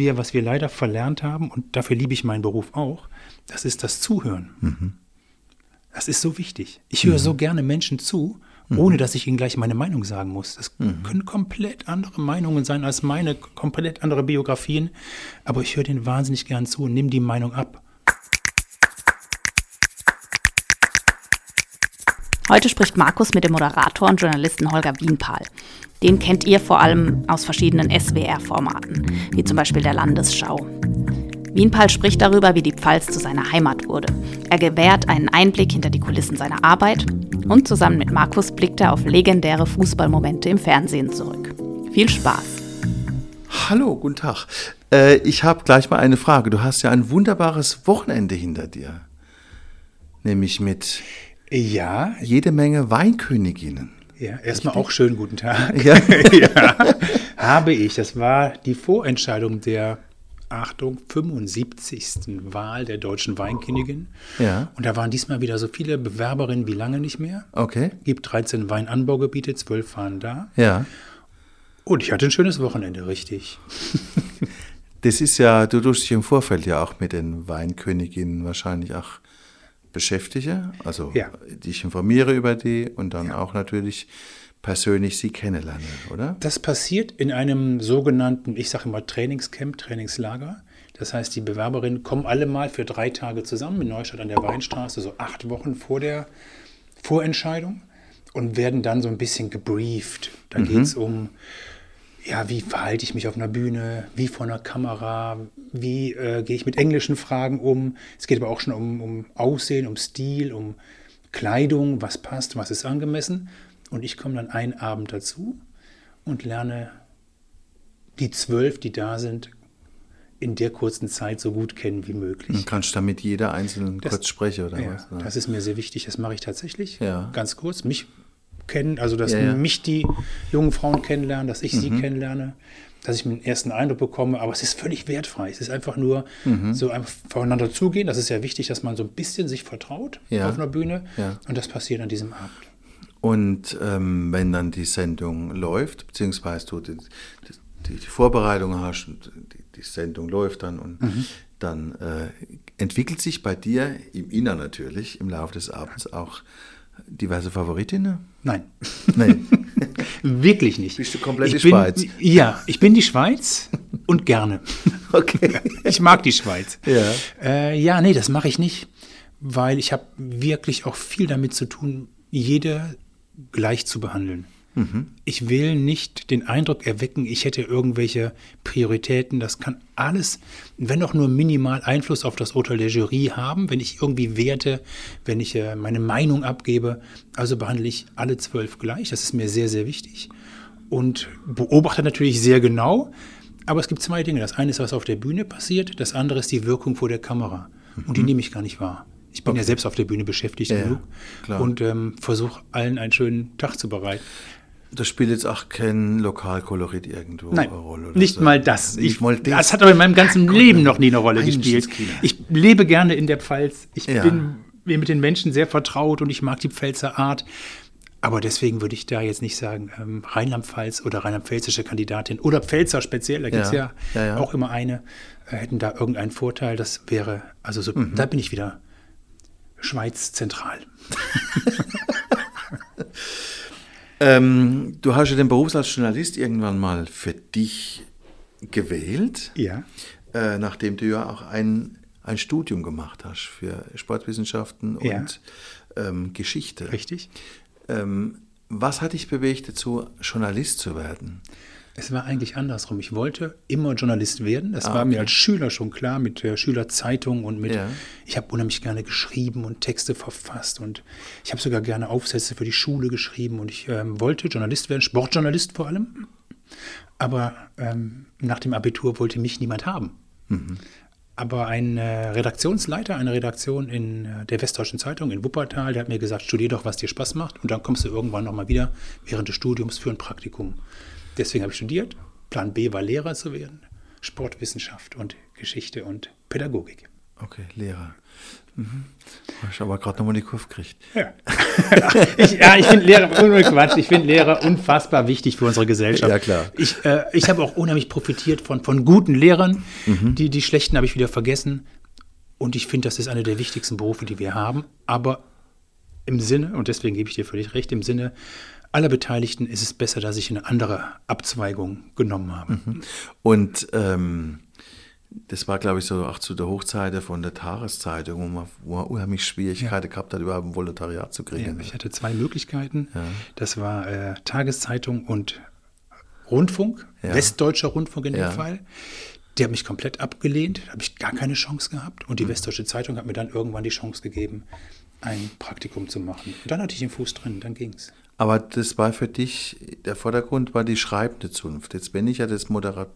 wir, was wir leider verlernt haben, und dafür liebe ich meinen Beruf auch, das ist das Zuhören. Mhm. Das ist so wichtig. Ich höre so gerne Menschen zu, ohne dass ich ihnen gleich meine Meinung sagen muss. Das können komplett andere Meinungen sein als meine, komplett andere Biografien. Aber ich höre denen wahnsinnig gern zu und nehme die Meinung ab. Heute spricht Markus mit dem Moderator und Journalisten Holger Wienpahl. Den kennt ihr vor allem aus verschiedenen SWR-Formaten, wie zum Beispiel der Landesschau. Wienpahl spricht darüber, wie die Pfalz zu seiner Heimat wurde. Er gewährt einen Einblick hinter die Kulissen seiner Arbeit und zusammen mit Markus blickt er auf legendäre Fußballmomente im Fernsehen zurück. Viel Spaß! Hallo, guten Tag. Äh, ich habe gleich mal eine Frage. Du hast ja ein wunderbares Wochenende hinter dir. Nämlich mit Ja, jede Menge Weinköniginnen. ja erstmal auch schönen guten Tag. Ja. ja, habe ich. Das war die Vorentscheidung der, Achtung, 75. Wahl der deutschen Weinkönigin. Ja. Und da waren diesmal wieder so viele Bewerberinnen wie lange nicht mehr. Okay. Gibt 13 Weinanbaugebiete, 12 waren da. Ja. Und ich hatte ein schönes Wochenende, richtig. Das ist ja, du tust dich im Vorfeld ja auch mit den Weinköniginnen wahrscheinlich auch beschäftige. Also Ja. dich informiere über die und dann auch natürlich persönlich sie kennenlerne, oder? Das passiert in einem sogenannten, ich sage immer Trainingscamp, Trainingslager. Das heißt, die Bewerberinnen kommen alle mal für drei Tage zusammen in Neustadt an der Weinstraße, so acht Wochen vor der Vorentscheidung und werden dann so ein bisschen gebrieft. Da geht es um, ja, wie verhalte ich mich auf einer Bühne, wie vor einer Kamera, wie äh, gehe ich mit englischen Fragen um. Es geht aber auch schon um, um Aussehen, um Stil, um Kleidung, was passt, was ist angemessen. Und ich komme dann einen Abend dazu und lerne die zwölf, die da sind, in der kurzen Zeit so gut kennen wie möglich. Und kannst du mit jeder einzelnen Das- kurz sprechen, oder Ja, was? ne? das ist mir sehr wichtig. Das mache ich tatsächlich. Ja. Ganz kurz. Mich kennen, also dass Ja, ja. mich die jungen Frauen kennenlernen, dass ich Mhm. sie kennenlerne, dass ich einen ersten Eindruck bekomme. Aber es ist völlig wertfrei. Es ist einfach nur Mhm. so einfach voneinander zugehen. Das ist ja wichtig, dass man so ein bisschen sich vertraut Ja. auf einer Bühne. Und das passiert an diesem Abend. Und ähm, wenn dann die Sendung läuft, beziehungsweise du die, die, die Vorbereitung hast und die, die Sendung läuft dann und dann äh, entwickelt sich bei dir im Innern natürlich im Laufe des Abends auch diverse Favoritinnen? Nein. Nein. Wirklich nicht. Bist du komplett ich die bin, Schweiz? Ja, ich bin die Schweiz und gerne. okay. Ich mag die Schweiz. Ja. Äh, ja, nee, das mache ich nicht, weil ich habe wirklich auch viel damit zu tun, jede gleich zu behandeln. Ich will nicht den Eindruck erwecken, ich hätte irgendwelche Prioritäten. Das kann alles, wenn auch nur minimal Einfluss auf das Urteil der Jury haben, wenn ich irgendwie werte, wenn ich äh, meine Meinung abgebe. Also behandle ich alle zwölf gleich. Das ist mir sehr, sehr wichtig. Und beobachte natürlich sehr genau. Aber es gibt zwei Dinge. Das eine ist, was auf der Bühne passiert. Das andere ist die Wirkung vor der Kamera. Und die nehme ich gar nicht wahr. Ich bin ja selbst auf der Bühne beschäftigt ja, genug klar. und ähm, versuche allen einen schönen Tag zu bereiten. Das spielt jetzt auch kein Lokalkolorit irgendwo Nein, eine Rolle. Oder nicht so. mal das. Nicht Ich, mal das. das hat aber in meinem ganzen Gott, Leben noch nie eine Rolle gespielt. Ich lebe gerne in der Pfalz. Ich Ja. bin mir mit den Menschen sehr vertraut und ich mag die Pfälzer Art. Aber deswegen würde ich da jetzt nicht sagen, ähm, Rheinland-Pfalz oder rheinland-pfälzische Kandidatin oder Pfälzer speziell, da gibt es Ja, ja, ja, ja. auch immer eine, äh, hätten da irgendeinen Vorteil. Das wäre, also so, Mhm. da bin ich wieder Schweiz zentral. Ähm, du hast ja den Beruf als Journalist irgendwann mal für dich gewählt, Ja. äh, nachdem du ja auch ein, ein Studium gemacht hast für Sportwissenschaften Ja. und ähm, Geschichte. Richtig. Ähm, was hat dich bewegt dazu, Journalist zu werden? Es war eigentlich andersrum. Ich wollte immer Journalist werden. Das Ah, war mir okay. als Schüler schon klar mit der Schülerzeitung und mit. Ja. Ich habe unheimlich gerne geschrieben und Texte verfasst und ich habe sogar gerne Aufsätze für die Schule geschrieben und ich ähm, wollte Journalist werden, Sportjournalist vor allem. Aber ähm, nach dem Abitur wollte mich niemand haben. Aber ein äh, Redaktionsleiter, eine Redaktion in äh, der Westdeutschen Zeitung in Wuppertal, der hat mir gesagt, studier doch, was dir Spaß macht und dann kommst du irgendwann nochmal wieder während des Studiums für ein Praktikum. Deswegen habe ich studiert. Plan B war Lehrer zu werden, Sportwissenschaft und Geschichte und Pädagogik. Okay, Lehrer. Mhm. Ich habe aber gerade nochmal die Kurve gekriegt. Ja. ich, ja, ich finde Lehrer, Quatsch, ich finde Lehrer unfassbar wichtig für unsere Gesellschaft. Ja, klar. Ich, äh, ich habe auch unheimlich profitiert von, von guten Lehrern. Mhm. Die, die schlechten habe ich wieder vergessen. Und ich finde, das ist einer der wichtigsten Berufe, die wir haben. Aber im Sinne, und deswegen gebe ich dir völlig recht, im Sinne aller Beteiligten ist es besser, dass ich eine andere Abzweigung genommen habe. Und ähm, das war, glaube ich, so auch zu der Hochzeit von der Tageszeitung, wo man, wo man unheimlich Schwierigkeiten gehabt hat, überhaupt ein Volontariat zu Ja, kriegen. ich hatte zwei Möglichkeiten. Das war äh, Tageszeitung und Rundfunk, Ja. Westdeutscher Rundfunk in dem Ja. Fall. Der hat mich komplett abgelehnt, da habe ich gar keine Chance gehabt. Und die Mhm. Westdeutsche Zeitung hat mir dann irgendwann die Chance gegeben, ein Praktikum zu machen. Und dann hatte ich den Fuß drin, dann ging's. Aber das war für dich, der Vordergrund war die schreibende Zunft. Jetzt bin ich ja das Modera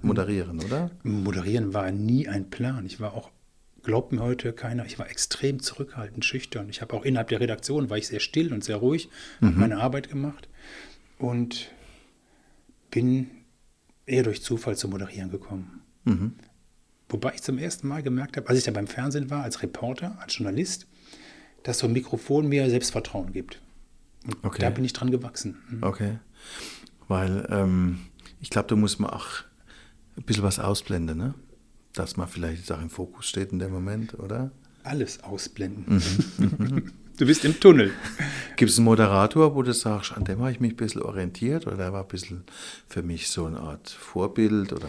Moderieren, oder? Moderieren war nie ein Plan. Ich war auch, glaubt mir heute keiner, ich war extrem zurückhaltend, schüchtern. Ich habe auch innerhalb der Redaktion, war ich sehr still und sehr ruhig, habe meine Arbeit gemacht und bin eher durch Zufall zum Moderieren gekommen. Wobei ich zum ersten Mal gemerkt habe, als ich da beim Fernsehen war, als Reporter, als Journalist, dass so ein Mikrofon mir Selbstvertrauen gibt. Okay. da bin ich dran gewachsen. Mhm. Okay. Weil ähm, ich glaube, da muss man auch ein bisschen was ausblenden, ne? Dass man vielleicht auch im Fokus steht in dem Moment, oder? Alles ausblenden. du bist im Tunnel. Gibt es einen Moderator, wo du sagst, an dem habe ich mich ein bisschen orientiert oder der war ein bisschen für mich so eine Art Vorbild oder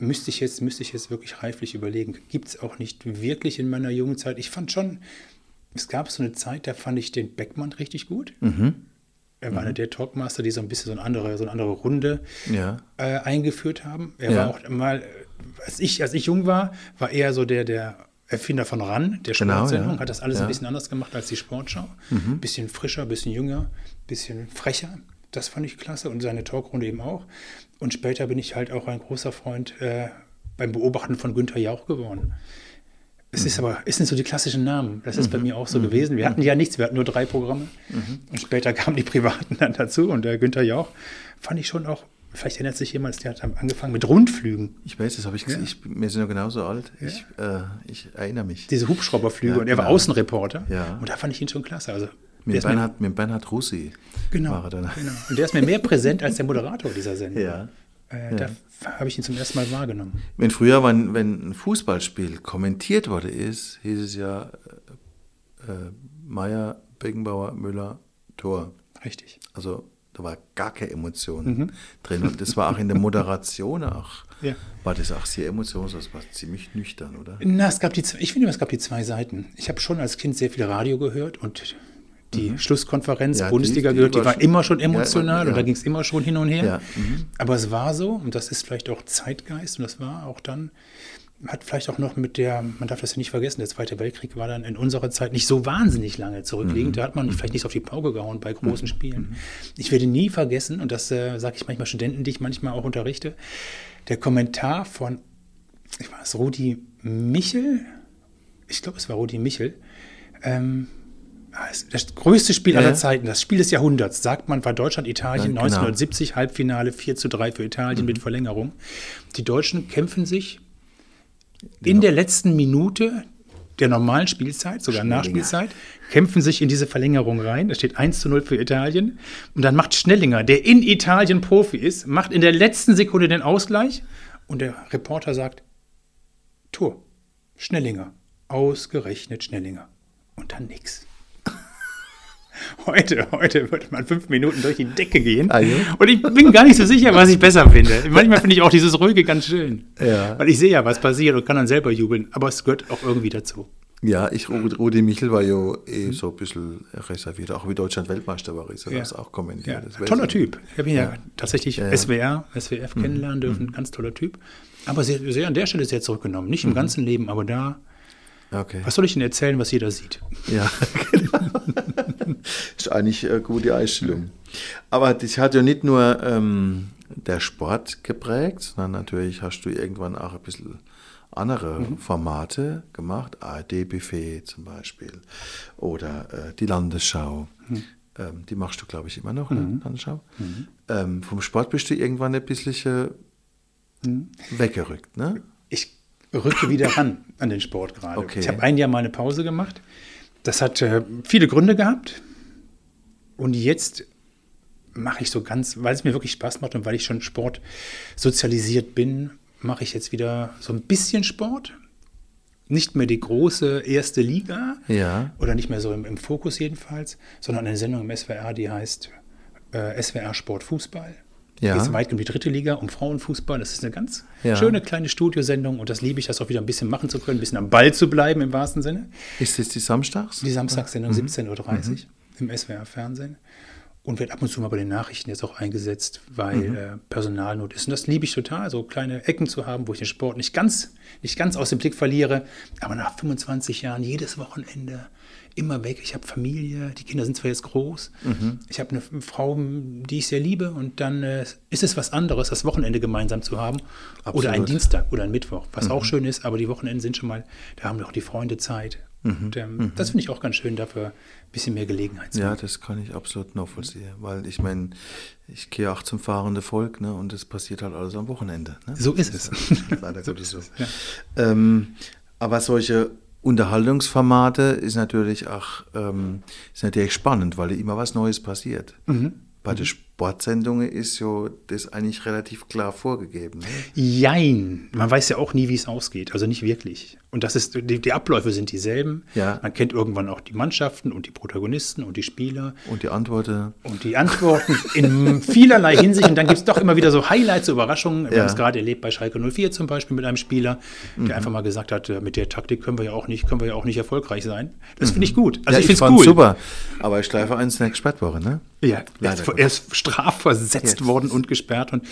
Müsste ich jetzt, müsste ich jetzt wirklich reiflich überlegen. Gibt es auch nicht wirklich in meiner jungen Zeit. Ich fand schon, es gab so eine Zeit, da fand ich den Beckmann richtig gut. Er war einer der Talkmaster, die so ein bisschen so eine andere, so eine andere Runde Ja. äh, eingeführt haben. Er Ja. war auch mal, als ich, als ich jung war, war er so der, der Erfinder von RAN, der Genau, Sportsendung, ja. hat das alles. Mhm. ein bisschen anders gemacht als die Sportschau. Ein bisschen frischer, ein bisschen jünger, ein bisschen frecher. Das fand ich klasse und seine Talkrunde eben auch. Und später bin ich halt auch ein großer Freund äh, beim Beobachten von Günther Jauch geworden. Es ist aber, es sind so die klassischen Namen. Das ist bei mir auch so gewesen. Wir hatten ja nichts, wir hatten nur drei Programme. Und später kamen die privaten dann dazu. Und der Günther Jauch fand ich schon auch, vielleicht erinnert sich jemand, der hat angefangen mit Rundflügen. Ich weiß, das habe ich gesehen. Ich, wir sind ja genauso alt. Ich, äh, ich erinnere mich. Diese Hubschrauberflüge. Ja, und er war genau. Außenreporter. Ja. Und da fand ich ihn schon klasse. Also, Mit Bernhard, mit Bernhard Russi genau, war er dann. genau. Und der ist mir mehr präsent als der Moderator dieser Sendung. Ja. Äh, Da habe ich ihn zum ersten Mal wahrgenommen. Wenn früher, wenn, wenn ein Fußballspiel kommentiert worden ist, hieß es ja äh, äh, Meier, Beckenbauer, Müller, Tor. Richtig. Also da war gar keine Emotion drin. Und das war auch in der Moderation auch, Ja. war das auch sehr emotionslos, war ziemlich nüchtern, oder? Na, es gab die, ich finde, es gab die zwei Seiten. Ich habe schon als Kind sehr viel Radio gehört und die Schlusskonferenz Mhm. Ja, die- Bundesliga die gehört, die war schon- immer schon Ja, emotional ja. und da ging es immer schon hin und her. Ja, mhm. Aber es war so und das ist vielleicht auch Zeitgeist und das war auch dann, hat vielleicht auch noch mit der, man darf das ja nicht vergessen, der Zweite Weltkrieg war dann in unserer Zeit nicht so wahnsinnig lange zurückliegend. Da hat man vielleicht nicht so auf die Pauke gehauen bei großen Spielen. Ich werde nie vergessen, und das äh, sage ich manchmal Studenten, die ich manchmal auch unterrichte, der Kommentar von, ich weiß, Rudi Michel, ich glaube, es war Rudi Michel, ähm, das- größte Spiel Ja, aller. Zeiten, das Spiel des Jahrhunderts, sagt man, war Deutschland-Italien Ja, genau. 1970, Halbfinale 4 zu 3 für Italien Mhm. mit Verlängerung. Die Deutschen kämpfen sich in der letzten Minute der normalen Spielzeit, sogar. Nachspielzeit, kämpfen sich in diese Verlängerung rein. Da steht 1 zu 0 für Italien. Und dann macht Schnellinger, der in Italien Profi ist, macht in der letzten Sekunde den Ausgleich. Und der Reporter sagt, Tor, Schnellinger, ausgerechnet Schnellinger. Und dann nix. Heute, heute wird man fünf Minuten durch die Decke gehen. Ja? Und ich bin gar nicht so sicher, was ich besser finde. Manchmal finde ich auch dieses Ruhige ganz schön. Ja. Weil ich sehe ja, was passiert und kann dann selber jubeln. Aber es gehört auch irgendwie dazu. Ja, ich, Rudi Michel war ja eh so ein bisschen reserviert, auch wie Deutschland Weltmeister war, ist er Ja. das auch kommentiert. Ja, toller. Typ. Ich habe ihn ja, Ja. tatsächlich Ja, Mhm. SWR, SWF kennenlernen dürfen. Ganz toller Typ. Aber sehr, sehr an der Stelle sehr zurückgenommen. Nicht Mhm. im ganzen Leben, aber da, Okay. was soll ich Ihnen erzählen, was jeder sieht? Ja, genau. Ist eigentlich eine gute Einstellung. Aber das hat ja nicht nur ähm, der Sport geprägt, sondern natürlich hast du irgendwann auch ein bisschen andere Formate gemacht, ARD-Buffet zum Beispiel oder äh, die Landesschau. Ähm, die machst du, glaube ich, immer noch, ne? Landesschau. Ähm, vom Sport bist du irgendwann ein bisschen weggerückt, ne? Ich rücke wieder ran an den Sport gerade. Okay. Ich habe ein Jahr mal eine Pause gemacht. Das hat äh, viele Gründe gehabt. Und jetzt mache ich so ganz, weil es mir wirklich Spaß macht und weil ich schon Sport sozialisiert bin, mache ich jetzt wieder so ein bisschen Sport. Nicht mehr die große erste Liga Ja. oder nicht mehr so im, im Fokus jedenfalls, sondern eine Sendung im SWR, die heißt äh, SWR Sport Fußball. Ja. Die ist weit um die dritte Liga, um Frauenfußball. Das ist eine ganz Ja. schöne kleine Studiosendung und das liebe ich, das auch wieder ein bisschen machen zu können, ein bisschen am Ball zu bleiben im wahrsten Sinne. Ist das die Samstags? Die Samstagssendung 17.30 Uhr im SWR Fernsehen. Und wird ab und zu mal bei den Nachrichten jetzt auch eingesetzt, weil äh, Personalnot ist. Und das liebe ich total, so kleine Ecken zu haben, wo ich den Sport nicht ganz, nicht ganz aus dem Blick verliere. Aber nach 25 Jahren jedes Wochenende immer weg. Ich habe Familie, die Kinder sind zwar jetzt groß. Ich habe eine Frau, die ich sehr liebe. Und dann äh, ist es was anderes, das Wochenende gemeinsam zu haben. Oder einen Absolut. Dienstag oder einen Mittwoch, was auch schön ist. Aber die Wochenenden sind schon mal, da haben doch die Freunde Zeit. Und ähm, das finde ich auch ganz schön, dafür ein bisschen mehr Gelegenheit zu Ja, haben. das kann ich absolut nachvollziehen, weil ich meine, ich gehe auch zum fahrenden Volk, ne, und das passiert halt alles am Wochenende. Ne? So ist es. Leider So Gottes so. ja. Ähm, aber solche Unterhaltungsformate ist natürlich auch ähm, ist natürlich spannend, weil immer was Neues passiert. Mhm. Bei den Sportsendungen ist ja das eigentlich relativ klar vorgegeben. Ne? Jein. Man weiß ja auch nie, wie es ausgeht. Also nicht wirklich. Und das ist, die, die Abläufe sind dieselben. Ja. Man kennt irgendwann auch die Mannschaften und die Protagonisten und die Spieler Und die Antworten, und die Antworten in vielerlei Hinsicht. Und dann gibt es doch immer wieder so Highlights, so Überraschungen. Wir Ja. haben es gerade erlebt bei Schalke 04 zum Beispiel mit einem Spieler, Mhm. der einfach mal gesagt hat, äh, mit der Taktik können wir ja auch nicht, können wir ja auch nicht erfolgreich sein. Das finde ich gut. Also ja, ich finde es cool. super. Aber ich für eins eine Sperrtwoche, ne? Ja, er Leider ist, Gottes. Er strafversetzt Jetzt. worden und gesperrt. Und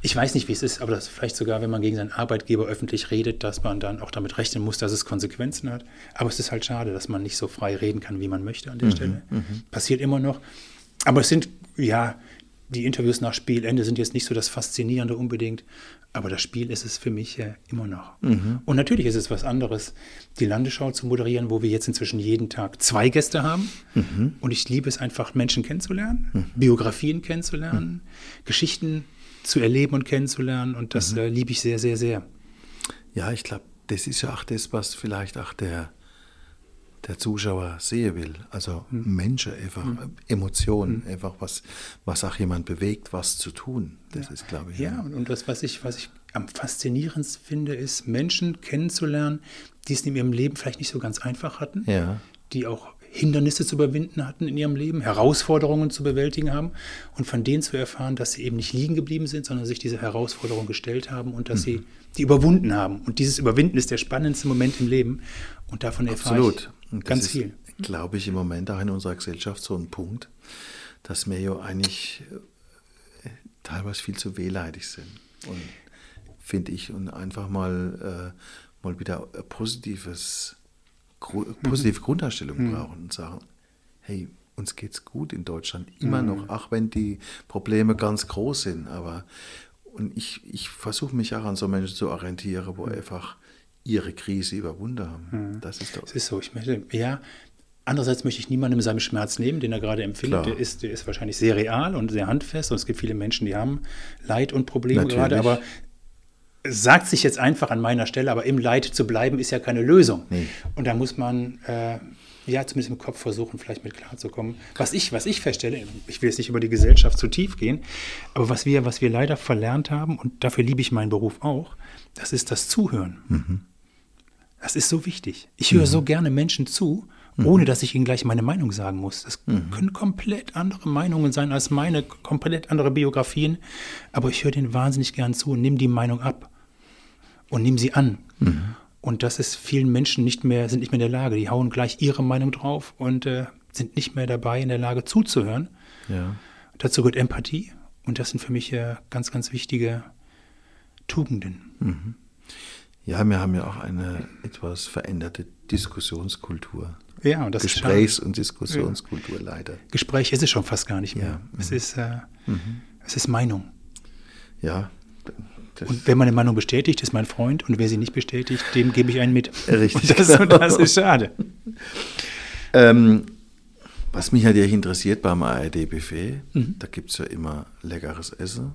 ich weiß nicht, wie es ist, aber das vielleicht sogar, wenn man gegen seinen Arbeitgeber öffentlich redet, dass man dann auch damit rechnen muss, dass es Konsequenzen hat. Aber es ist halt schade, dass man nicht so frei reden kann, wie man möchte an der Stelle. Passiert immer noch. Aber es sind, ja, die Interviews nach Spielende sind jetzt nicht so das Faszinierende unbedingt. Aber das Spiel ist es für mich äh, immer noch. Und natürlich ist es was anderes, die Landesschau zu moderieren, wo wir jetzt inzwischen jeden Tag zwei Gäste haben. Und ich liebe es einfach, Menschen kennenzulernen, Biografien kennenzulernen, Geschichten zu erleben und kennenzulernen. Und das äh, liebe ich sehr, sehr, sehr. Ja, ich glaube, das ist ja auch das, was vielleicht auch der, der Zuschauer sehen will. Also Hm. Menschen, einfach Emotionen, einfach was, was auch jemand bewegt, was zu tun. Das ist, glaube ich. Ja, und, und das, was ich, was ich am faszinierendsten finde, ist, Menschen kennenzulernen, die es in ihrem Leben vielleicht nicht so ganz einfach hatten, Ja. die auch Hindernisse zu überwinden hatten in ihrem Leben, Herausforderungen zu bewältigen haben und von denen zu erfahren, dass sie eben nicht liegen geblieben sind, sondern sich diese Herausforderung gestellt haben und dass sie die überwunden haben. Und dieses Überwinden ist der spannendste Moment im Leben und davon erfahre Absolut. Und das ganz ist, viel. glaube ich, im Moment auch in unserer Gesellschaft so ein Punkt, dass wir ja eigentlich äh, teilweise viel zu wehleidig sind. Und finde ich, und einfach mal, äh, mal wieder positives, gru positive Grundeinstellung brauchen und sagen, hey, uns geht's gut in Deutschland, immer noch, auch wenn die Probleme ganz groß sind, aber und ich, ich versuche mich auch an so Menschen zu orientieren, wo einfach ihre Krise überwunden haben. Das ist doch. Es ist so, ich möchte, ja, andererseits möchte ich niemandem seinem Schmerz nehmen, den er gerade empfindet. Der ist, der ist wahrscheinlich sehr real und sehr handfest und es gibt viele Menschen, die haben Leid und Probleme Natürlich. gerade, aber sagt sich jetzt einfach an meiner Stelle, aber im Leid zu bleiben ist ja keine Lösung. Nee. Und da muss man äh, ja zumindest im Kopf versuchen, vielleicht mit klarzukommen. Was ich, was ich feststelle, ich will jetzt nicht über die Gesellschaft zu tief gehen, aber was wir, was wir leider verlernt haben, und dafür liebe ich meinen Beruf auch, das ist das Zuhören. Das ist so wichtig. Ich höre so gerne Menschen zu, ohne dass ich ihnen gleich meine Meinung sagen muss. Das können komplett andere Meinungen sein als meine, komplett andere Biografien. Aber ich höre denen wahnsinnig gern zu und nehme die Meinung ab und nehme sie an. Und das ist vielen Menschen nicht mehr, sind nicht mehr in der Lage. Die hauen gleich ihre Meinung drauf und äh, sind nicht mehr dabei, in der Lage zuzuhören. Ja. Dazu gehört Empathie. Und das sind für mich äh, ganz, ganz wichtige Tugenden. Ja, wir haben ja auch eine etwas veränderte Diskussionskultur. Ja, und das ist Gesprächs- und Diskussionskultur leider. Gespräch ist es schon fast gar nicht mehr. Ja. Es, ist, äh, es ist Meinung. Ja, Und wer meine Meinung bestätigt, ist mein Freund. Und wer sie nicht bestätigt, dem gebe ich einen mit. Richtig, Und das, und genau. das ist schade. ähm, was mich natürlich interessiert beim ARD-Buffet, Mhm. da gibt es ja immer leckeres Essen.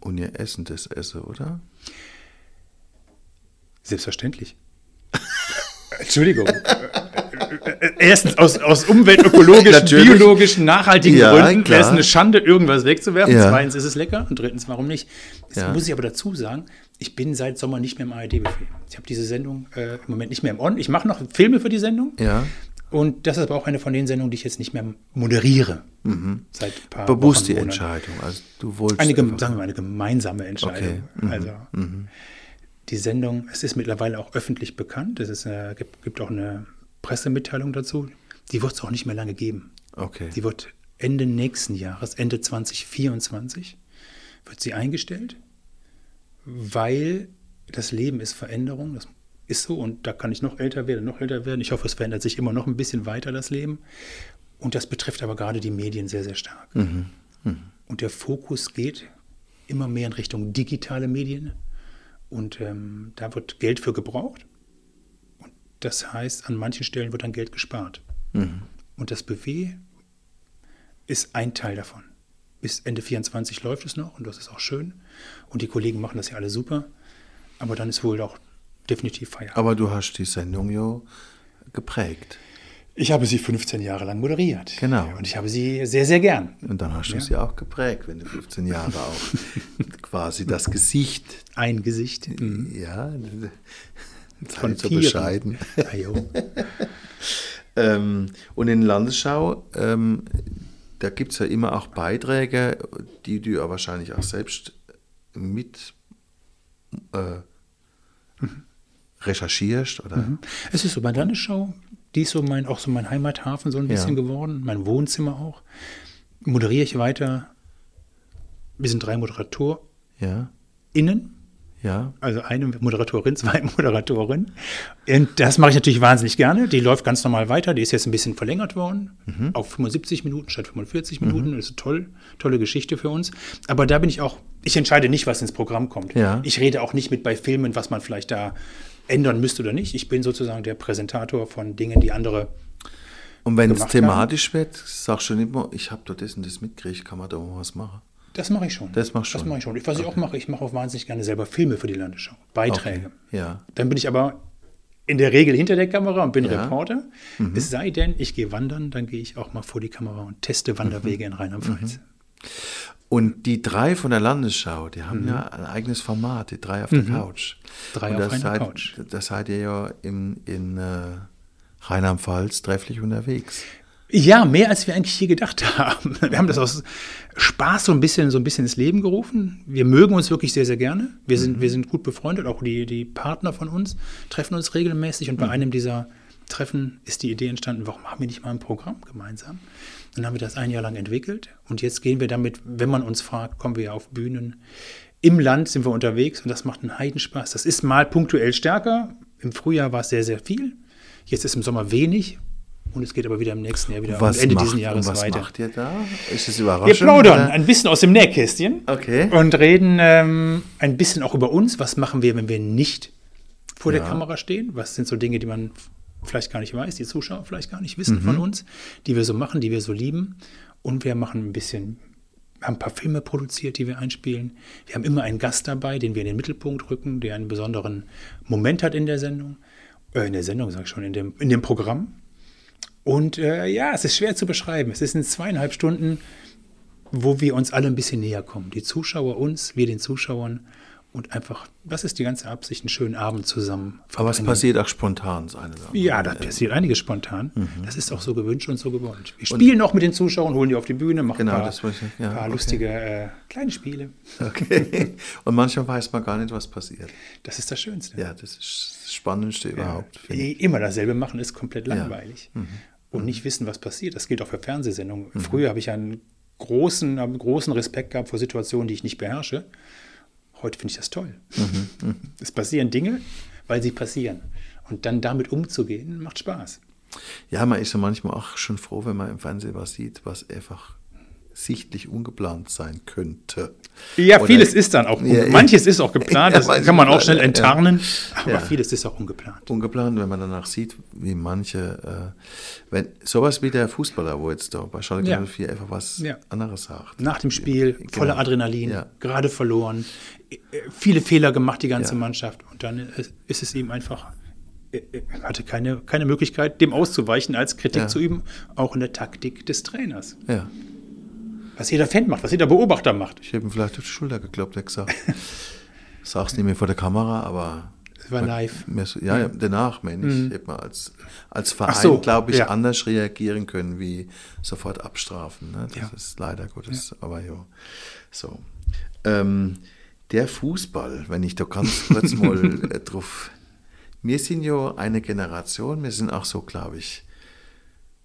Und ihr essen das Essen, oder? Selbstverständlich. Entschuldigung. Erstens aus, aus umweltökologischen, biologischen, nachhaltigen Ja, Gründen klar. es eine Schande, irgendwas wegzuwerfen. Ja. Zweitens ist es lecker und drittens, warum nicht? Jetzt Ja. muss ich aber dazu sagen, ich bin seit Sommer nicht mehr im ARD-Befehl. Ich habe diese Sendung äh, im Moment nicht mehr im On. Ich mache noch Filme für die Sendung. Ja. Und das ist aber auch eine von den Sendungen, die ich jetzt nicht mehr moderiere. Seit ein paar Bewusst Wochen, die. Entscheidung. Also du wolltest Eine, sagen wir mal, eine gemeinsame Entscheidung. Okay. Mhm. Also die Sendung, es ist mittlerweile auch öffentlich bekannt. Es ist, äh, gibt, gibt auch eine Pressemitteilung dazu. Die wird es auch nicht mehr lange geben. Okay. Die wird Ende nächsten Jahres, Ende 2024, wird sie eingestellt, weil das Leben ist Veränderung. Das ist so und da kann ich noch älter werden, noch älter werden. Ich hoffe, es verändert sich immer noch ein bisschen weiter, das Leben. Und das betrifft aber gerade die Medien sehr, sehr stark. Und der Fokus geht immer mehr in Richtung digitale Medien. Und ähm, da wird Geld für gebraucht. Und das heißt, an manchen Stellen wird dann Geld gespart. Und das BW ist ein Teil davon. Bis Ende 24 läuft es noch und das ist auch schön. Und die Kollegen machen das ja alle super. Aber dann ist wohl auch definitiv Feierabend. Aber du hast die Sendung ja geprägt. Ich habe sie 15 Jahre lang moderiert. Genau. Und ich habe sie sehr, sehr gern. Und dann hast du Ja. sie auch geprägt, wenn du 15 Jahre auch quasi das Gesicht. Ein Gesicht. Ja, Von so bescheiden. Ah. Ähm, und in Landesschau, ähm, da gibt es ja immer auch Beiträge, die du ja wahrscheinlich auch selbst mit äh, recherchierst oder Es ist so, bei Landesschau, die ist so mein, auch so mein Heimathafen so ein Ja. bisschen geworden, mein Wohnzimmer auch. Moderiere ich weiter. Wir sind drei ModeratorInnen, ja, ja, also eine Moderatorin, zwei Moderatorinnen. Und das mache ich natürlich wahnsinnig gerne. Die läuft ganz normal weiter. Die ist jetzt ein bisschen verlängert worden auf 75 Minuten statt 45 Minuten. Das ist toll, tolle Geschichte für uns. Aber da bin ich auch, ich entscheide nicht, was ins Programm kommt. Ja. Ich rede auch nicht mit bei Filmen, was man vielleicht da ändern müsste oder nicht. Ich bin sozusagen der Präsentator von Dingen, die andere Und wenn es thematisch wird, sagst du nicht mehr, ich habe da das und das mitgekriegt, kann man da mal was machen. Das mache ich schon. Das machst du Das schon. mache ich schon. Was ich auch mache, ich mache auch wahnsinnig gerne selber Filme für die Landesschau. Beiträge. Okay, ja. Dann bin ich aber in der Regel hinter der Kamera und bin Ja. Mhm. Reporter. Es sei denn, ich gehe wandern, dann gehe ich auch mal vor die Kamera und teste Wanderwege in Rheinland-Pfalz. Und die drei von der Landesschau, die haben ja ein eigenes Format, die drei auf der Couch. Mhm. Drei Und auf einer seid, Couch. Da seid ihr ja in, in äh, Rheinland-Pfalz trefflich unterwegs. Ja, mehr als wir eigentlich hier gedacht haben. Wir haben das aus Spaß so ein bisschen, so ein bisschen ins Leben gerufen. Wir mögen uns wirklich sehr, sehr gerne. Wir sind, wir sind gut befreundet. Auch die, die Partner von uns treffen uns regelmäßig. Und bei einem dieser Treffen ist die Idee entstanden, warum machen wir nicht mal ein Programm gemeinsam? Dann haben wir das ein Jahr lang entwickelt. Und jetzt gehen wir damit, wenn man uns fragt, kommen wir auf Bühnen. Im Land sind wir unterwegs und das macht einen Heidenspaß. Das ist mal punktuell stärker. Im Frühjahr war es sehr, sehr viel. Jetzt ist im Sommer wenig. Und es geht aber wieder im nächsten Jahr wieder Was am Ende macht, dieses Jahres was weiter. macht ihr da? Ist es Wir überraschend? plaudern oder? ein bisschen aus dem Nähkästchen Okay. und reden ähm, ein bisschen auch über uns. Was machen wir, wenn wir nicht vor der Ja. Kamera stehen? Was sind so Dinge, die man vielleicht gar nicht weiß, die Zuschauer vielleicht gar nicht wissen Mhm. von uns, die wir so machen, die wir so lieben. Und wir machen ein bisschen, haben ein paar Filme produziert, die wir einspielen. Wir haben immer einen Gast dabei, den wir in den Mittelpunkt rücken, der einen besonderen Moment hat in der Sendung. Äh, in der Sendung, sag ich schon, in dem, in dem Programm. Und äh, ja, es ist schwer zu beschreiben. Es sind zweieinhalb Stunden, wo wir uns alle ein bisschen näher kommen. Die Zuschauer uns, wir den Zuschauern. Und einfach, das ist die ganze Absicht, einen schönen Abend zusammen Aber es verbringen. passiert auch spontan, das eine oder andere. Ja, da passiert einiges spontan. Mhm. Das ist auch so gewünscht und so gewollt. Wir spielen auch mit den Zuschauern, holen die auf die Bühne, machen Genau, ein paar, das ich- ja, paar okay. lustige äh, kleine Spiele. Okay. Und manchmal weiß man gar nicht, was passiert. Das ist das Schönste. Ja, das ist das Spannendste überhaupt. Eh, Immer dasselbe machen ist komplett Ja. Mhm. langweilig. Und nicht wissen, was passiert. Das gilt auch für Fernsehsendungen. Früher habe ich einen großen, einen großen Respekt gehabt vor Situationen, die ich nicht beherrsche. Heute finde ich das toll. Mhm. Es passieren Dinge, weil sie passieren. Und dann damit umzugehen, macht Spaß. Ja, man ist ja manchmal auch schon froh, wenn man im Fernsehen was sieht, was einfach sichtlich ungeplant sein könnte. Ja, Oder- vieles ist dann auch, Ja, manches ist auch geplant, Ja, das kann man auch schnell ja. enttarnen, aber Ja. vieles ist auch ungeplant. Ungeplant, wenn man danach sieht, wie manche, äh, wenn sowas wie der Fußballer, wo jetzt da bei Schalke Ja. 04 einfach was anderes sagt. Nach dem Spiel, voller Genau. Adrenalin, Ja. gerade verloren, äh, viele Fehler gemacht, die ganze. Mannschaft. Und dann ist es ihm einfach, er hatte keine, keine Möglichkeit, dem auszuweichen, als Kritik zu üben, auch in der Taktik des Trainers. Ja. Was jeder Fan macht, was jeder Beobachter macht. Ich habe ihm vielleicht auf die Schulter geklopft, er gesagt. Sag's nicht mehr vor der Kamera, aber. Es war live. So, ja, ja, danach, meine ich. Hätte man als, als Verein, so, glaube ich, ja. anders reagieren können, wie sofort abstrafen. Ne? Das Ja. ist leider Gottes, aber ja. So. Ähm, der Fußball, wenn ich da ganz kurz mal äh, drauf. Wir sind ja eine Generation, wir sind auch so, glaube ich,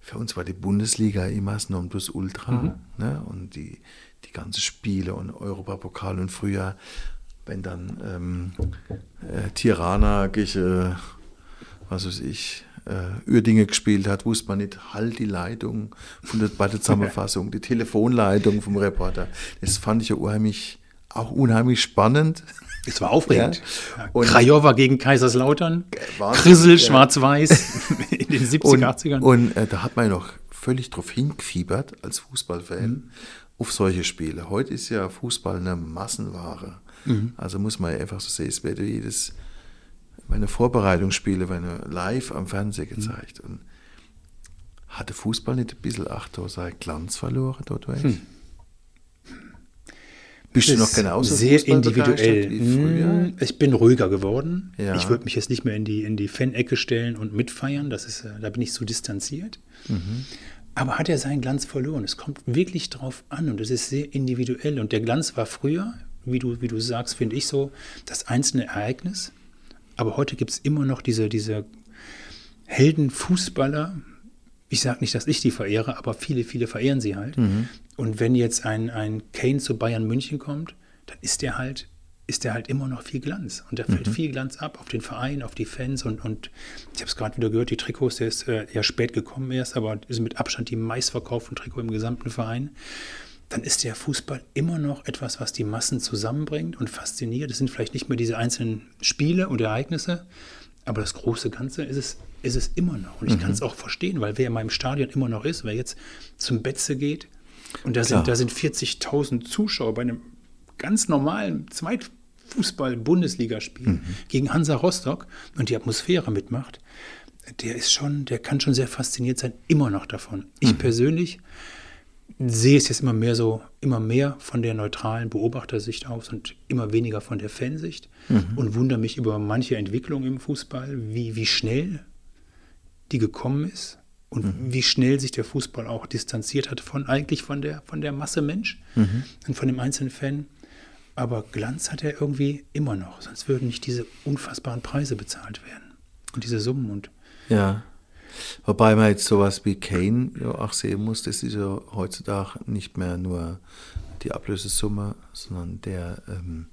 für uns war die Bundesliga immer das Nonplusultra. Ne? Und die, die ganzen Spiele und Europapokal und früher, wenn dann ähm, äh, Tirana gegen, äh, was weiß ich, äh, Uerdinge gespielt hat, wusste man nicht, halt die Leitung von der, bei der Zusammenfassung, die Telefonleitung vom Reporter. Das fand ich ja unheimlich, auch unheimlich spannend. Es war aufregend. Ja. Und- Krajowa gegen Kaiserslautern. Wahnsinn, Krissel, ja. schwarz-weiß in den 70er, Und, 80ern. und äh, da hat man ja noch völlig drauf hingefiebert als Fußballfan Mhm. auf solche Spiele. Heute ist ja Fußball eine Massenware. Mhm. Also muss man ja einfach so sehen, es wird jedes, meine Vorbereitungsspiele werden live am Fernsehen Mhm. gezeigt. Und hatte Fußball nicht ein bisschen, ach, da sei Glanz verloren dort? Hm. Bist du noch genauso sehr individuell. wie früher? Mm, Ich bin ruhiger geworden. Ja. Ich würde mich jetzt nicht mehr in die, in die Fan-Ecke stellen und mitfeiern. Das ist, äh, da bin ich so distanziert. Mhm. Aber hat er seinen Glanz verloren? Es kommt wirklich drauf an und es ist sehr individuell. Und der Glanz war früher, wie du, wie du sagst, finde ich so, das einzelne Ereignis. Aber heute gibt es immer noch diese, diese Heldenfußballer. Ich sage nicht, dass ich die verehre, aber viele, viele verehren sie halt. Und wenn jetzt ein, ein Kane zu Bayern München kommt, dann ist der halt, ist der halt immer noch viel Glanz. Und da fällt viel Glanz ab auf den Verein, auf die Fans. Und, und ich habe es gerade wieder gehört, die Trikots, der ist äh, ja spät gekommen erst, aber ist mit Abstand die meistverkauften Trikot im gesamten Verein. Dann ist der Fußball immer noch etwas, was die Massen zusammenbringt und fasziniert. Es sind vielleicht nicht mehr diese einzelnen Spiele und Ereignisse, aber das große Ganze ist es, ist es immer noch. Und ich kann es auch verstehen, weil wer in meinem Stadion immer noch ist, wer jetzt zum Betze geht und da Klar. sind, da sind 40.000 Zuschauer bei einem ganz normalen Zweitfußball-Bundesligaspiel gegen Hansa Rostock und die Atmosphäre mitmacht, der ist schon, der kann schon sehr fasziniert sein, immer noch davon. Ich persönlich sehe es jetzt immer mehr so, immer mehr von der neutralen Beobachtersicht aus und immer weniger von der Fansicht und wundere mich über manche Entwicklung im Fußball, wie, wie schnell die gekommen ist und wie schnell sich der Fußball auch distanziert hat von eigentlich von der, von der Masse Mensch und von dem einzelnen Fan. Aber Glanz hat er irgendwie immer noch, sonst würden nicht diese unfassbaren Preise bezahlt werden. Und diese Summen und Ja. Wobei man jetzt sowas wie Kane ja auch sehen muss, das ist ja heutzutage nicht mehr nur die Ablösesumme, sondern der, ähm,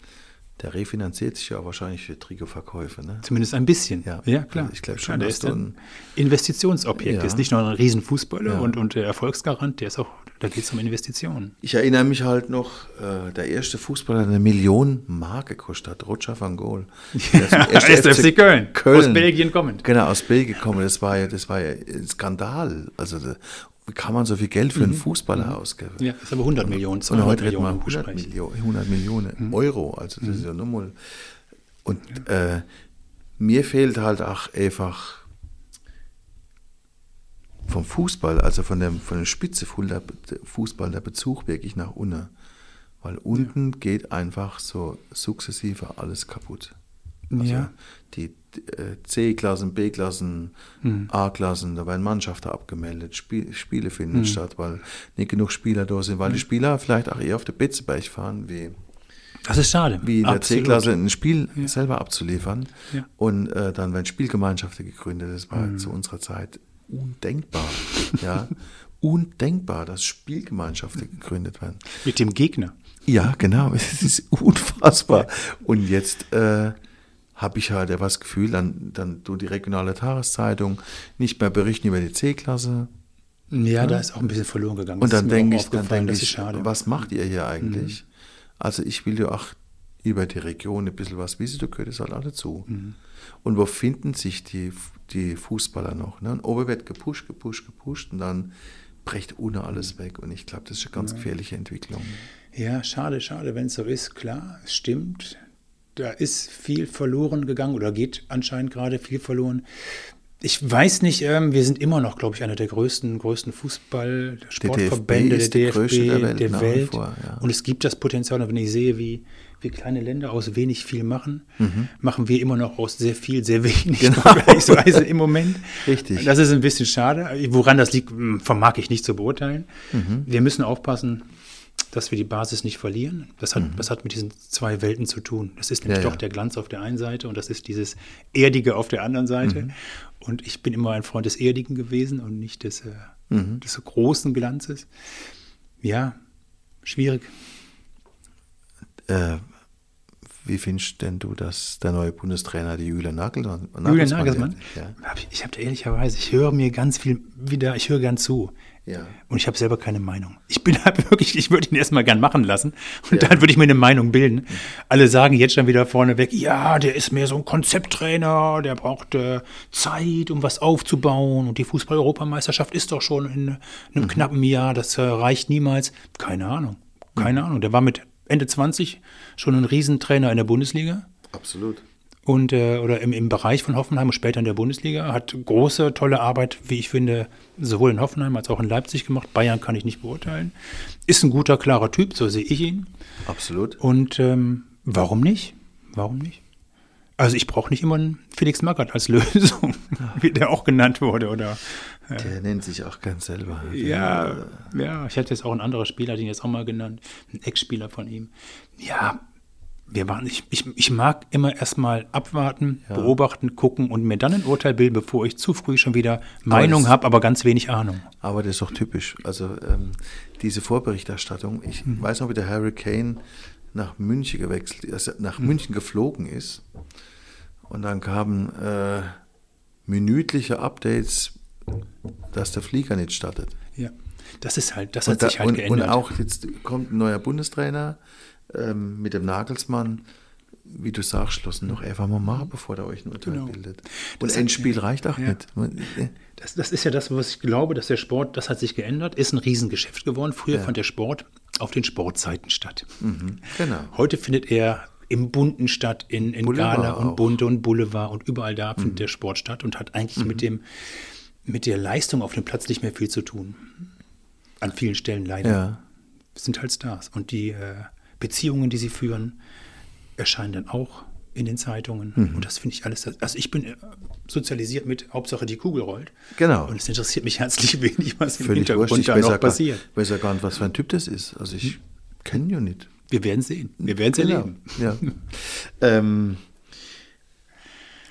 der refinanziert sich ja wahrscheinlich für Trikotverkäufe. Ne? Zumindest ein bisschen. Ja, klar. ich glaub Klar, schon, der dass ist ein Investitionsobjekt. Der Ja. ist nicht nur ein Riesenfußballer Ja. und, und der Erfolgsgarant, der ist auch, da geht es um Investitionen. Ich erinnere mich halt noch, äh, der erste Fußballer hat eine Million Mark gekostet hat, Roger van Gogh. Der ersten Erster FC Köln, aus Belgien kommend. Genau, aus Belgien kommend. Das war ja, das war ja ein Skandal. Also wie kann man so viel Geld für einen Fußballer ausgeben? Mhm. Ja, ist aber 100 Millionen, Und 200 heute reden wir Millionen 100 Hochsprechen. Millionen, 100 Millionen Euro. Also das ist ja nochmal. Und äh, mir fehlt halt auch einfach vom Fußball, also von der, von der Spitze Fußball, der Bezug wirklich nach unten. Weil unten geht einfach so sukzessive alles kaputt. Also Ja. die C-Klassen, B-Klassen, Hm. A-Klassen, da werden Mannschaften abgemeldet, Spiel, Spiele finden Hm. nicht statt, weil nicht genug Spieler da sind, weil die Spieler vielleicht auch eher auf der Betzeberg fahren, wie, Das ist schade. wie in der. C-Klasse ein Spiel selber abzuliefern. Ja. Und äh, dann werden Spielgemeinschaften gegründet. Das war Hm. zu unserer Zeit undenkbar. ja, undenkbar, dass Spielgemeinschaften gegründet werden. Mit dem Gegner. Ja, genau. Es ist unfassbar. Und jetzt äh, habe ich halt das Gefühl, dann, dann du die regionale Tageszeitung nicht mehr berichten über die C-Klasse. Ja, da ist auch ein bisschen verloren gegangen. Und Das dann denke ich, dann ist ich, schade. Mhm. was macht ihr hier eigentlich? Also ich will ja auch über die Region ein bisschen was wissen, da gehört es halt alle zu. Mhm. Und wo finden sich die, die Fußballer noch? Ne? Und oben wird gepusht, gepusht, gepusht und dann bricht Mhm. alles weg. Und ich glaube, das ist eine ganz gefährliche Entwicklung. Ja, schade, schade, wenn es so ist. Klar, es stimmt. Da ist viel verloren gegangen oder geht anscheinend gerade viel verloren. Ich weiß nicht, ähm, wir sind immer noch, glaube ich, einer der größten, größten Fußball-Sportverbände der DFB, der, DFB, der Welt. Der Welt. Vor, ja. Und es gibt das Potenzial, und wenn ich sehe, wie, wie kleine Länder aus wenig viel machen, mhm. machen wir immer noch aus sehr viel, sehr wenig genau. vergleichsweise im Moment. Richtig. Das ist ein bisschen schade. Woran das liegt, hm, vermag ich nicht zu beurteilen. Mhm. Wir müssen aufpassen, dass wir die Basis nicht verlieren. Das hat, mhm. das hat mit diesen zwei Welten zu tun. Das ist nämlich ja, doch ja. der Glanz auf der einen Seite und das ist dieses Erdige auf der anderen Seite. Mhm. Und ich bin immer ein Freund des Erdigen gewesen und nicht des, äh, mhm. des großen Glanzes. Ja, schwierig. Äh, wie findest denn du, dass der neue Bundestrainer die Julian Nagelsmann, Julian Nagelsmann? Ja. Ich habe da ehrlicherweise, ich höre mir ganz viel wieder, ich höre gern zu. Ja. Und ich habe selber keine Meinung. Ich bin halt wirklich, ich würde ihn erstmal gern machen lassen und ja. dann würde ich mir eine Meinung bilden. Mhm. Alle sagen jetzt schon wieder vorneweg, ja, der ist mehr so ein Konzepttrainer, der braucht äh, Zeit, um was aufzubauen und die Fußball-Europameisterschaft ist doch schon in einem mhm. knappen Jahr, das äh, reicht niemals. Keine Ahnung, keine mhm. Ahnung. Der war mit Ende 20 schon ein Riesentrainer in der Bundesliga. Absolut. Und, äh, oder im, im Bereich von Hoffenheim und später in der Bundesliga. Hat große, tolle Arbeit, wie ich finde, sowohl in Hoffenheim als auch in Leipzig gemacht. Bayern kann ich nicht beurteilen. Ist ein guter, klarer Typ, so sehe ich ihn. Absolut. Und ähm, warum nicht? Warum nicht? Also ich brauche nicht immer einen Felix Magath als Lösung, wie der auch genannt wurde, oder? Der nennt sich auch ganz selber. Ja, ja, ich hätte jetzt auch einen anderen Spieler, den jetzt auch mal genannt, ein Ex-Spieler von ihm. Ja, wir waren, ich, ich, ich mag immer erstmal abwarten, ja. beobachten, gucken und mir dann ein Urteil bilden, bevor ich zu früh schon wieder Meinung habe, aber ganz wenig Ahnung. Aber das ist doch typisch. Also ähm, diese Vorberichterstattung, ich mhm. weiß noch, wie der Harry Kane nach München gewechselt, also nach mhm. München geflogen ist. Und dann kamen äh, minütliche Updates dass der Flieger nicht startet. Ja, das ist halt, das hat da, sich halt und, geändert. Und auch jetzt kommt ein neuer Bundestrainer ähm, mit dem Nagelsmann. Wie du sagst, schlossen noch einfach mal machen, bevor der euch ein Urteil genau. bildet. Und das Endspiel hat, reicht auch ja. nicht. Das, das, ist ja das, was ich glaube, dass der Sport, das hat sich geändert, ist ein Riesengeschäft geworden. Früher ja. fand der Sport auf den Sportzeiten statt. Mhm, genau. Heute findet er im Bunten statt, in, in Gala und Bunte und Boulevard und überall da findet mhm. der Sport statt und hat eigentlich mhm. mit dem mit der Leistung auf dem Platz nicht mehr viel zu tun. An vielen Stellen leider. Ja. Sind halt Stars. Und die äh, Beziehungen, die sie führen, erscheinen dann auch in den Zeitungen. Mhm. Und das finde ich alles. Also ich bin äh, sozialisiert mit Hauptsache die Kugel rollt. Genau. Und es interessiert mich herzlich wenig, was im Völlig Hintergrund wurscht. da noch passiert. Ich weiß ja gar nicht, was für ein Typ das ist. Also ich hm. kenne ihn ja nicht. Wir werden sehen. Wir werden es genau. erleben. Ja. ähm,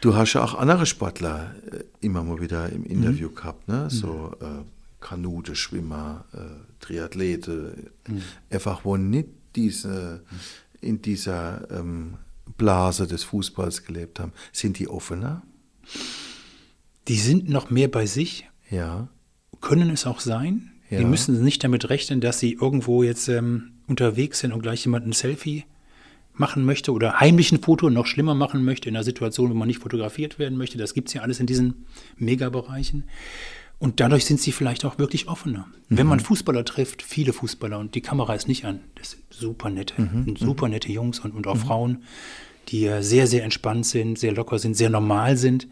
Du hast ja auch andere Sportler äh, immer mal wieder im Interview mhm. gehabt, ne? so mhm. äh, Kanute, Schwimmer, äh, Triathlete, mhm. einfach wo nicht diese, in dieser ähm, Blase des Fußballs gelebt haben. Sind die offener? Die sind noch mehr bei sich. Ja. Können es auch sein. Ja. Die müssen nicht damit rechnen, dass sie irgendwo jetzt ähm, unterwegs sind und gleich jemand ein Selfie machen möchte oder heimlich ein Foto noch schlimmer machen möchte in einer Situation, wo man nicht fotografiert werden möchte. Das gibt es ja alles in diesen Megabereichen. Und dadurch sind sie vielleicht auch wirklich offener. Mhm. Wenn man Fußballer trifft, viele Fußballer und die Kamera ist nicht an, das sind super nette, mhm. super nette Jungs und, und auch mhm. Frauen, die sehr, sehr entspannt sind, sehr locker sind, sehr normal sind.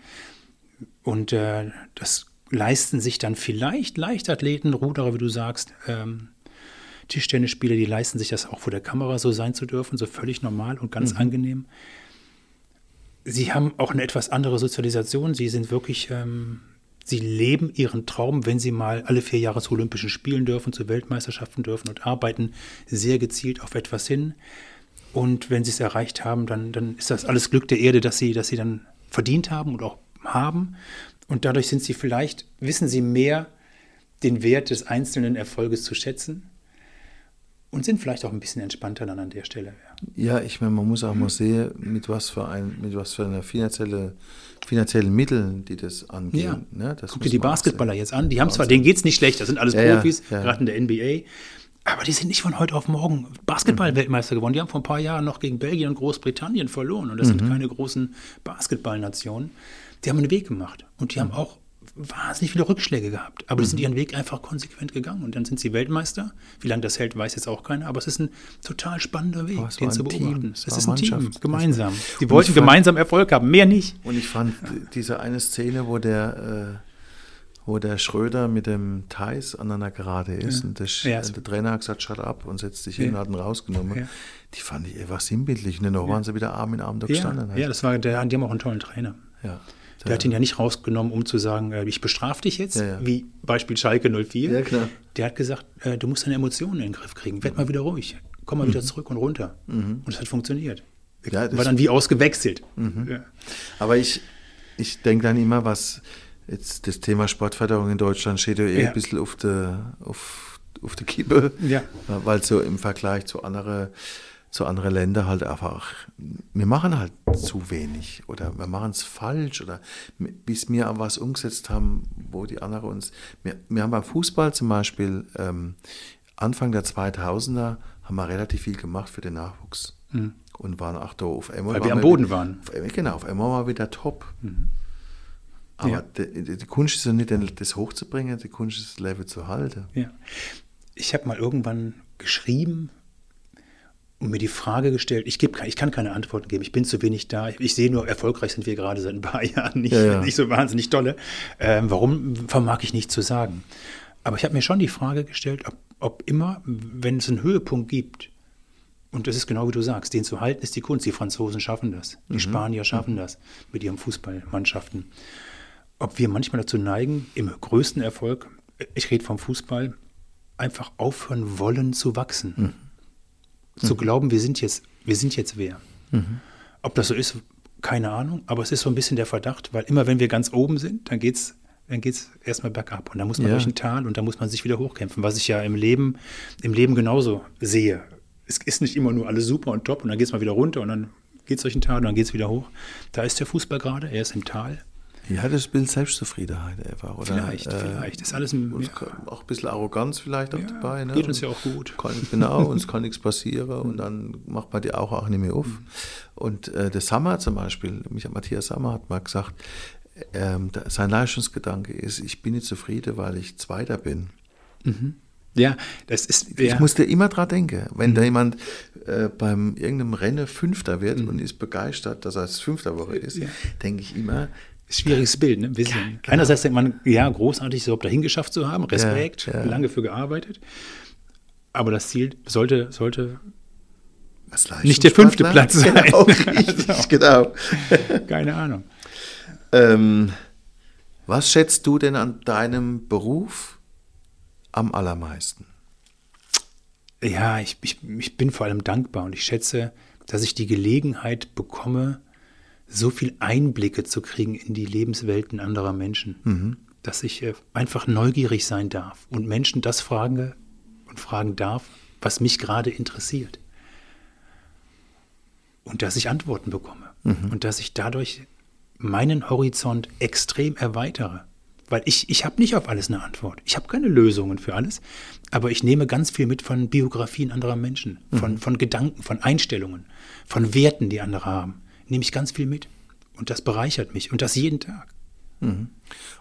Und äh, das leisten sich dann vielleicht Leichtathleten, Ruderer, wie du sagst, ähm, Tischtennisspieler, die leisten sich das auch vor der Kamera so sein zu dürfen, so völlig normal und ganz mhm. angenehm. Sie haben auch eine etwas andere Sozialisation. Sie sind wirklich, ähm, sie leben ihren Traum, wenn sie mal alle vier Jahre zu Olympischen Spielen dürfen, zu Weltmeisterschaften dürfen und arbeiten sehr gezielt auf etwas hin. Und wenn sie es erreicht haben, dann, dann ist das alles Glück der Erde, dass sie, dass sie dann verdient haben und auch haben. Und dadurch sind sie vielleicht, wissen sie mehr, den Wert des einzelnen Erfolges zu schätzen und sind vielleicht auch ein bisschen entspannter dann an der Stelle. Ja, ja ich meine, man muss auch mal sehen, mit was für ein, mit was für einer finanzielle, finanziellen Mitteln, die das angehen. Ja. Ne? Das Guck dir die Basketballer jetzt an. Die haben zwar, denen geht es nicht schlecht, das sind alles ja, Profis, ja, gerade in der NBA. Aber die sind nicht von heute auf morgen Basketball-Weltmeister geworden. Die haben vor ein paar Jahren noch gegen Belgien und Großbritannien verloren. Und das mhm. sind keine großen Basketballnationen. Die haben einen Weg gemacht. Und die mhm. haben auch wahnsinnig viele Rückschläge gehabt. Aber die sind ihren Weg einfach konsequent gegangen. Und dann sind sie Weltmeister. Wie lange das hält, weiß jetzt auch keiner. Aber es ist ein total spannender Weg, es den zu beobachten. Team. Es Es ist ein Team, Mannschaft. gemeinsam. Sie Und wollten fand- gemeinsam Erfolg haben, mehr nicht. Und ich fand diese eine Szene, wo der, äh, wo der Schröder mit dem Theis aneinander gerade ist und der, Ja. der Trainer hat gesagt, shut up und setzt sich hin, Ja. hat ihn rausgenommen. Ja. Die fand ich etwas sinnbildlich. Und dann waren sie wieder Arm in Arm da Ja, gestanden. ja, das war, der, die haben auch einen tollen Trainer. ja. Der hat ihn ja nicht rausgenommen, um zu sagen, äh, ich bestrafe dich jetzt, Ja, ja. wie Beispiel Schalke 04. Ja, klar. Der hat gesagt, äh, du musst deine Emotionen in den Griff kriegen. Werd mal wieder ruhig. Komm mal wieder zurück und runter. Und es hat funktioniert. Mhm. Ja, Mhm. war dann wie ausgewechselt. Ja. Aber ich, ich denke dann immer, was jetzt das Thema Sportförderung in Deutschland steht ja eh Ja. ein bisschen auf der auf, auf der Kippe, Ja. weil so im Vergleich zu anderen zu andere Ländern halt einfach, wir machen halt zu wenig oder wir machen es falsch oder bis wir was umgesetzt haben, wo die anderen uns, wir, wir haben beim Fußball zum Beispiel ähm, Anfang der 2000er haben wir relativ viel gemacht für den Nachwuchs und waren auch da auf einmal. Weil wir am Boden waren. Auf genau, auf einmal war wieder top. Aber Ja. die, die Kunst ist ja nicht, das hochzubringen, die Kunst ist das Level zu halten. Ja. Ich habe mal irgendwann geschrieben und mir die Frage gestellt, ich, geb, ich kann keine Antworten geben, ich bin zu wenig da, ich, ich sehe nur, erfolgreich sind wir gerade seit ein paar Jahren, nicht, Ja, ja. nicht so wahnsinnig dolle. Ähm, warum vermag ich nicht zu sagen? Aber ich habe mir schon die Frage gestellt, ob, ob immer, wenn es einen Höhepunkt gibt, und das ist genau wie du sagst, den zu halten ist die Kunst. Die Franzosen schaffen das, die Spanier schaffen das mit ihren Fußballmannschaften. Ob wir manchmal dazu neigen, im größten Erfolg, ich rede vom Fußball, einfach aufhören wollen zu wachsen. Zu glauben, wir sind jetzt, wir sind jetzt wer. Ob das so ist, keine Ahnung, aber es ist so ein bisschen der Verdacht, weil immer wenn wir ganz oben sind, dann geht's dann geht's erstmal bergab und dann muss man Ja. durch ein Tal und dann muss man sich wieder hochkämpfen, was ich ja im Leben, im Leben genauso sehe. Es ist nicht immer nur alles super und top und dann geht's mal wieder runter und dann geht's durch ein Tal und dann geht's wieder hoch. Da ist der Fußball gerade, er ist im Tal. Ja, das Bild Selbstzufriedenheit einfach. Oder, Vielleicht, vielleicht. Ist alles ein, ja, Auch ein bisschen Arroganz vielleicht auch Ja, dabei. Ne? geht uns ja auch gut. Kann, genau, uns kann nichts passieren und dann macht man die auch, auch nicht mehr auf. Und äh, der Sammer zum Beispiel, mich, Matthias Sammer hat mal gesagt, ähm, sein Leistungsgedanke ist, ich bin nicht zufrieden, weil ich Zweiter bin. ja, das ist. Ich ja. musste immer dran denken, wenn da jemand äh, beim irgendeinem Rennen Fünfter wird und ist begeistert, dass er als Fünfter Woche ist, Ja. denke ich immer, Schwieriges Bild, ne? Ja, genau. Einerseits denkt man, ja, großartig, es überhaupt dahin geschafft zu haben, Respekt, Ja, ja. lange für gearbeitet. Aber das Ziel sollte, sollte Nicht der fünfte Platz sein. Genau, richtig, genau. keine Ahnung. Ähm, was schätzt du denn an deinem Beruf am allermeisten? Ja, ich, ich, ich bin vor allem dankbar und ich schätze, dass ich die Gelegenheit bekomme, so viel Einblicke zu kriegen in die Lebenswelten anderer Menschen. Dass ich äh, einfach neugierig sein darf und Menschen das fragen und fragen darf, was mich gerade interessiert. Und dass ich Antworten bekomme. Und dass ich dadurch meinen Horizont extrem erweitere. Weil ich, ich habe nicht auf alles eine Antwort. Ich habe keine Lösungen für alles. Aber ich nehme ganz viel mit von Biografien anderer Menschen, von, von Gedanken, von Einstellungen, von Werten, die andere haben. Nehme ich ganz viel mit. Und das bereichert mich. Und das jeden Tag.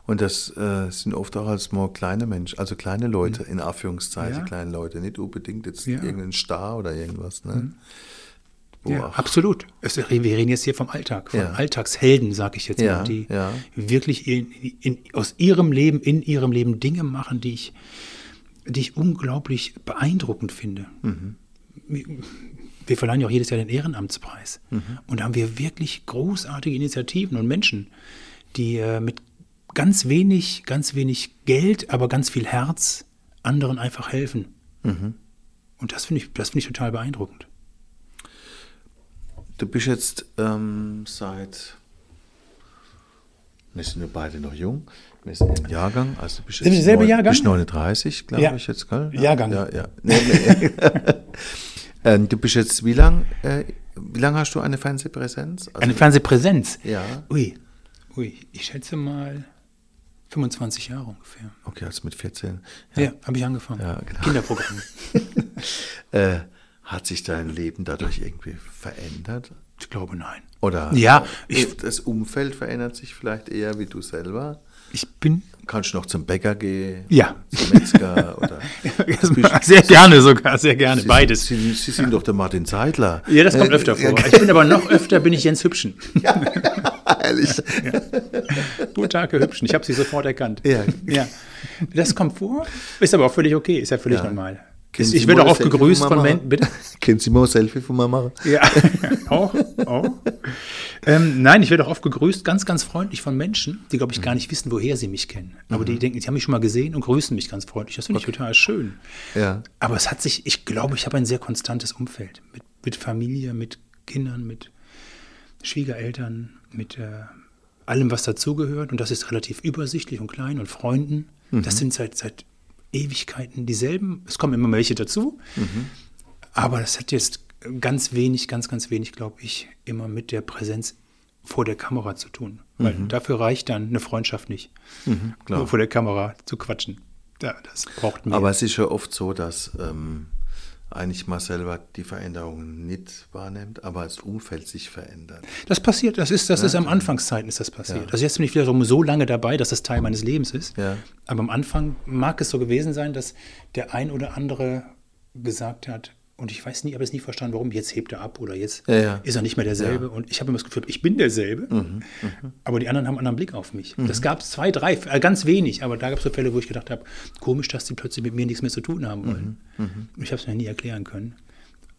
Und das äh, sind oft auch als mal kleine Menschen, also kleine Leute, in Anführungszeichen Ja. kleine Leute, nicht unbedingt jetzt Ja. irgendein Star oder irgendwas. Ne? Wo Ja, absolut. Es, wir reden jetzt hier vom Alltag, von Ja. Alltagshelden, sage ich jetzt Ja, mal, die wirklich in, in, aus ihrem Leben, in ihrem Leben Dinge machen, die ich, die ich unglaublich beeindruckend finde. Mhm. Wir verleihen ja auch jedes Jahr den Ehrenamtspreis. Mhm. Und da haben wir wirklich großartige Initiativen und Menschen, die äh, mit ganz wenig, ganz wenig Geld, aber ganz viel Herz anderen einfach helfen. Mhm. Und das finde ich, das finde ich total beeindruckend. Du bist jetzt ähm, seit, wir sind ja beide noch jung, wir sind im Jahrgang, also du bist Sind jetzt selbe neun- Jahrgang? bist 39, glaube Ja. ich jetzt, gell? Jahrgang. Ja, ja. Nee, nee. ähm, du bist jetzt, wie lang, äh, wie lange hast du eine Fernsehpräsenz? Also, Eine Fernsehpräsenz? Ja. Ui, ui, ich schätze mal 25 Jahre ungefähr. Okay, also mit 14. Ja, habe ich angefangen. Ja, genau. Kinderprogramm. Äh, hat sich dein Leben dadurch irgendwie verändert? Ich glaube, nein. Oder Ja, ich, ich- das Umfeld verändert sich vielleicht eher wie du selber? Ich bin. Kannst du noch zum Bäcker gehen? Ja. Zum Metzger oder. sehr gerne sogar, sehr gerne. Sie, Beides. Sie, Sie sind doch der Martin Zeitler. Ja, das kommt Äh, öfter vor. Ich bin aber noch öfter, bin ich Jens Hübschen. Ehrlich. Guten Tag, Herr Hübschen. Ich habe Sie sofort erkannt. Ja. ja. Das kommt vor, ist aber auch völlig okay, ist ja völlig Ja. normal. Kennen Ich, werde auch oft gegrüßt von? Menschen. Bitte? Können Sie mal ein Selfie von mir machen? Ja, auch. auch. Ähm, nein, ich werde auch oft gegrüßt, ganz, ganz freundlich von Menschen, die, glaube ich, gar nicht wissen, woher sie mich kennen. Aber die denken, sie haben mich schon mal gesehen und grüßen mich ganz freundlich. Das finde ich total schön. Ja. Aber es hat sich, ich glaube, ich habe ein sehr konstantes Umfeld mit, mit Familie, mit Kindern, mit Schwiegereltern, mit äh, allem, was dazugehört. Und das ist relativ übersichtlich und klein und Freunden. Das sind seit, seit Ewigkeiten dieselben. Es kommen immer welche dazu. Aber das hat jetzt ganz wenig, ganz, ganz wenig, glaube ich, immer mit der Präsenz vor der Kamera zu tun. Weil dafür reicht dann eine Freundschaft nicht, klar. nur vor der Kamera zu quatschen. Ja, das braucht mehr. Aber es ist ja oft so, dass ähm, eigentlich mal selber die Veränderungen nicht wahrnimmt, aber das Umfeld sich verändert. Das passiert, das ist, das ist am Anfangszeiten ist das passiert. Ja. Also jetzt bin ich wiederum so lange dabei, dass das Teil meines Lebens ist. Ja. Aber am Anfang mag es so gewesen sein, dass der ein oder andere gesagt hat, und ich weiß nie, habe es nie verstanden, warum, jetzt hebt er ab oder jetzt Ja, ja. ist er nicht mehr derselbe. Und ich habe immer das Gefühl, ich bin derselbe, Mhm, aber die anderen haben einen anderen Blick auf mich. Das gab es zwei, drei, äh, ganz wenig, aber da gab es so Fälle, wo ich gedacht habe, komisch, dass die plötzlich mit mir nichts mehr zu tun haben wollen. Mhm, Und ich habe es mir nie erklären können.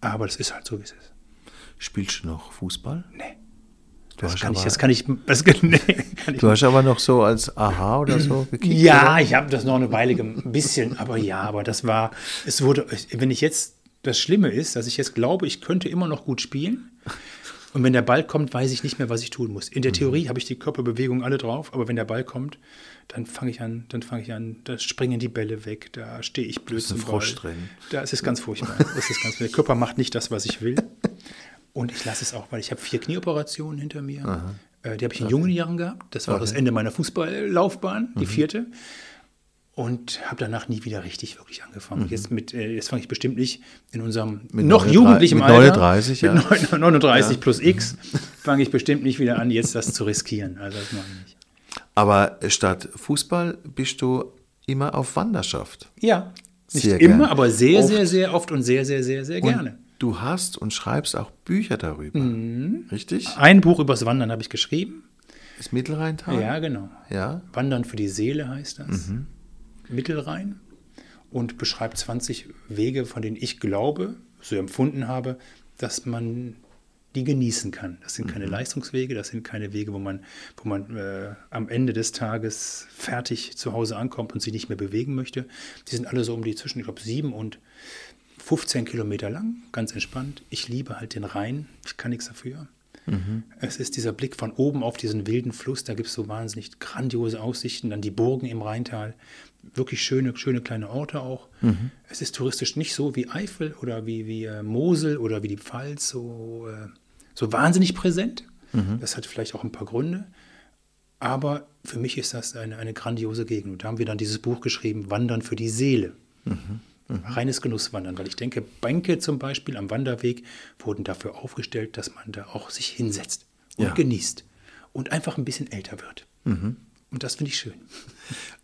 Aber das ist halt so, wie es ist. Spielst du noch Fußball? Nee. Du Das hast, kann, ich, aber, das kann ich, das kann, nee, kann ich du hast aber noch so als Aha oder so gekickt? Ja, oder? ich habe das noch eine Weile ein bisschen, aber ja, aber das war, es wurde, wenn ich jetzt, das Schlimme ist, dass ich jetzt glaube, ich könnte immer noch gut spielen. Und wenn der Ball kommt, weiß ich nicht mehr, was ich tun muss. Mhm. In der Theorie habe ich die Körperbewegungen alle drauf, aber wenn der Ball kommt, dann fange ich an, dann fange ich an, da springen die Bälle weg, da stehe ich blöd zum Frosch Ball. drin. Da ist es ganz furchtbar. Das ist ganz, der Körper macht nicht das, was ich will. Und ich lasse es auch, weil ich habe vier Knieoperationen hinter mir. Äh, die habe ich in jungen Jahren gehabt. Das war das Ende meiner Fußballlaufbahn, Mhm. die vierte. Und habe danach nie wieder richtig wirklich angefangen. Jetzt mit, äh, jetzt fange ich bestimmt nicht in unserem Mit noch 39 jugendlichen mit Alter. 39, ja. Mit 39 plus X fange ich bestimmt nicht wieder an, jetzt das zu riskieren. Also das mache ich nicht. Aber statt Fußball bist du immer auf Wanderschaft. Ja, nicht Sehr immer, gern. aber sehr, Oft. sehr, sehr oft und sehr, sehr, sehr, sehr Und gerne. du hast und schreibst auch Bücher darüber. Mhm. Richtig? Ein Buch übers Wandern habe ich geschrieben. Das Mittelrheintal? Ja, genau. Ja. Wandern für die Seele heißt das. Mhm. Mittelrhein. Und beschreibt 20 Wege, von denen ich glaube, so empfunden habe, dass man die genießen kann. Das sind Mhm. keine Leistungswege, das sind keine Wege, wo man, wo man äh, am Ende des Tages fertig zu Hause ankommt und sich nicht mehr bewegen möchte. Die sind alle so um die zwischen, ich glaube, sieben und 15 Kilometer lang, ganz entspannt. Ich liebe halt den Rhein, ich kann nichts dafür. Es ist dieser Blick von oben auf diesen wilden Fluss, da gibt es so wahnsinnig grandiose Aussichten, dann die Burgen im Rheintal, wirklich schöne, schöne kleine Orte auch. Es ist touristisch nicht so wie Eifel oder wie, wie äh, Mosel oder wie die Pfalz, so, äh, so wahnsinnig präsent. Das hat vielleicht auch ein paar Gründe. Aber für mich ist das eine, eine grandiose Gegend. Und da haben wir dann dieses Buch geschrieben, Wandern für die Seele. Reines Genusswandern, weil ich denke, Bänke zum Beispiel am Wanderweg wurden dafür aufgestellt, dass man da auch sich hinsetzt und Ja. genießt und einfach ein bisschen älter wird. Und das finde ich schön.